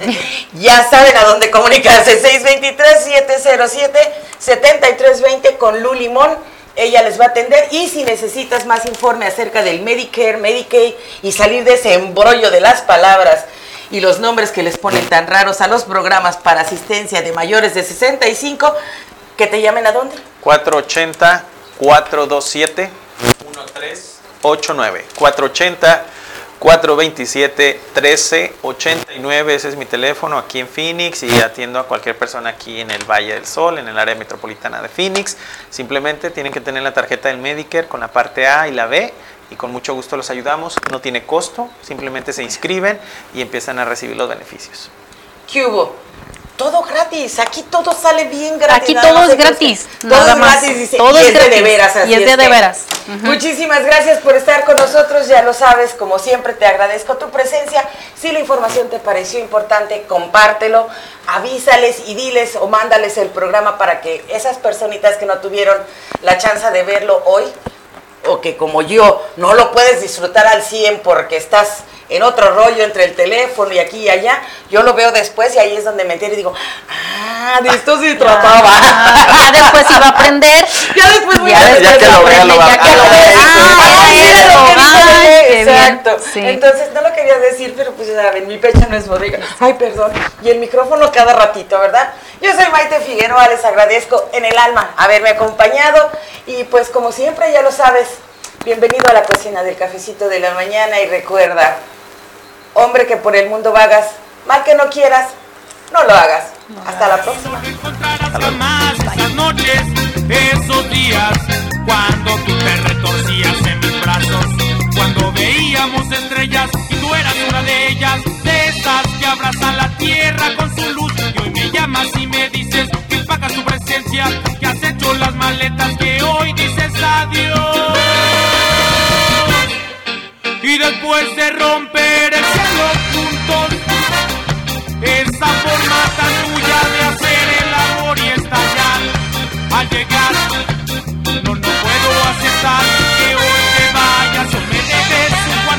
ya saben a dónde comunicarse. 623-707-7320 con Lu Limón. Ella les va a atender y si necesitas más informe acerca del Medicare, Medicaid y salir de ese embrollo de las palabras y los nombres que les ponen tan raros a los programas para asistencia de mayores de 65, que te llamen a dónde? 480 427 1389 480 427-1389, ese es mi teléfono aquí en Phoenix y atiendo a cualquier persona aquí en el Valle del Sol, en el área metropolitana de Phoenix. Simplemente tienen que tener la tarjeta del Medicare con la parte A y la B y con mucho gusto los ayudamos. No tiene costo, simplemente se inscriben y empiezan a recibir los beneficios. ¿Qué hubo? Todo gratis, aquí todo sale bien gratis. Aquí todo es gratis. Todo es gratis, todo es, de, veras. y es de, de veras. Muchísimas gracias por estar con nosotros, ya lo sabes, como siempre te agradezco tu presencia. Si la información te pareció importante, compártelo, avísales y diles o mándales el programa para que esas personitas que no tuvieron la chance de verlo hoy, o que como yo no lo puedes disfrutar al 100 porque estás en otro rollo entre el teléfono y aquí y allá, yo lo veo después y ahí es donde me entiendo y digo, ah, de esto sí trataba. Ya, después iba a aprender. Ya después voy a Ya que lo vea, lo va a Exacto. Entonces, no lo quería decir, pero pues ya saben, mi pecho no es bodega. Ay, perdón. Y el micrófono cada ratito, ¿verdad? Yo soy Maite Figueroa, les agradezco en el alma haberme acompañado y pues como siempre ya lo sabes, bienvenido a la cocina del cafecito de la mañana y recuerda, hombre que por el mundo vagas, mal que no quieras, no lo hagas. Hasta la próxima. Esas noches, esos días, cuando tú te retorcías en mis brazos, cuando veíamos estrellas y tú eras una de ellas, de esas que abrazan la tierra con su luz. Y hoy me llamas y me dices que pagas tu presencia, que has hecho las maletas, que hoy dices adiós y después de romper el cielo juntos. Esa forma tan tuya de hacer el amor y estallar al llegar, no, no puedo aceptar.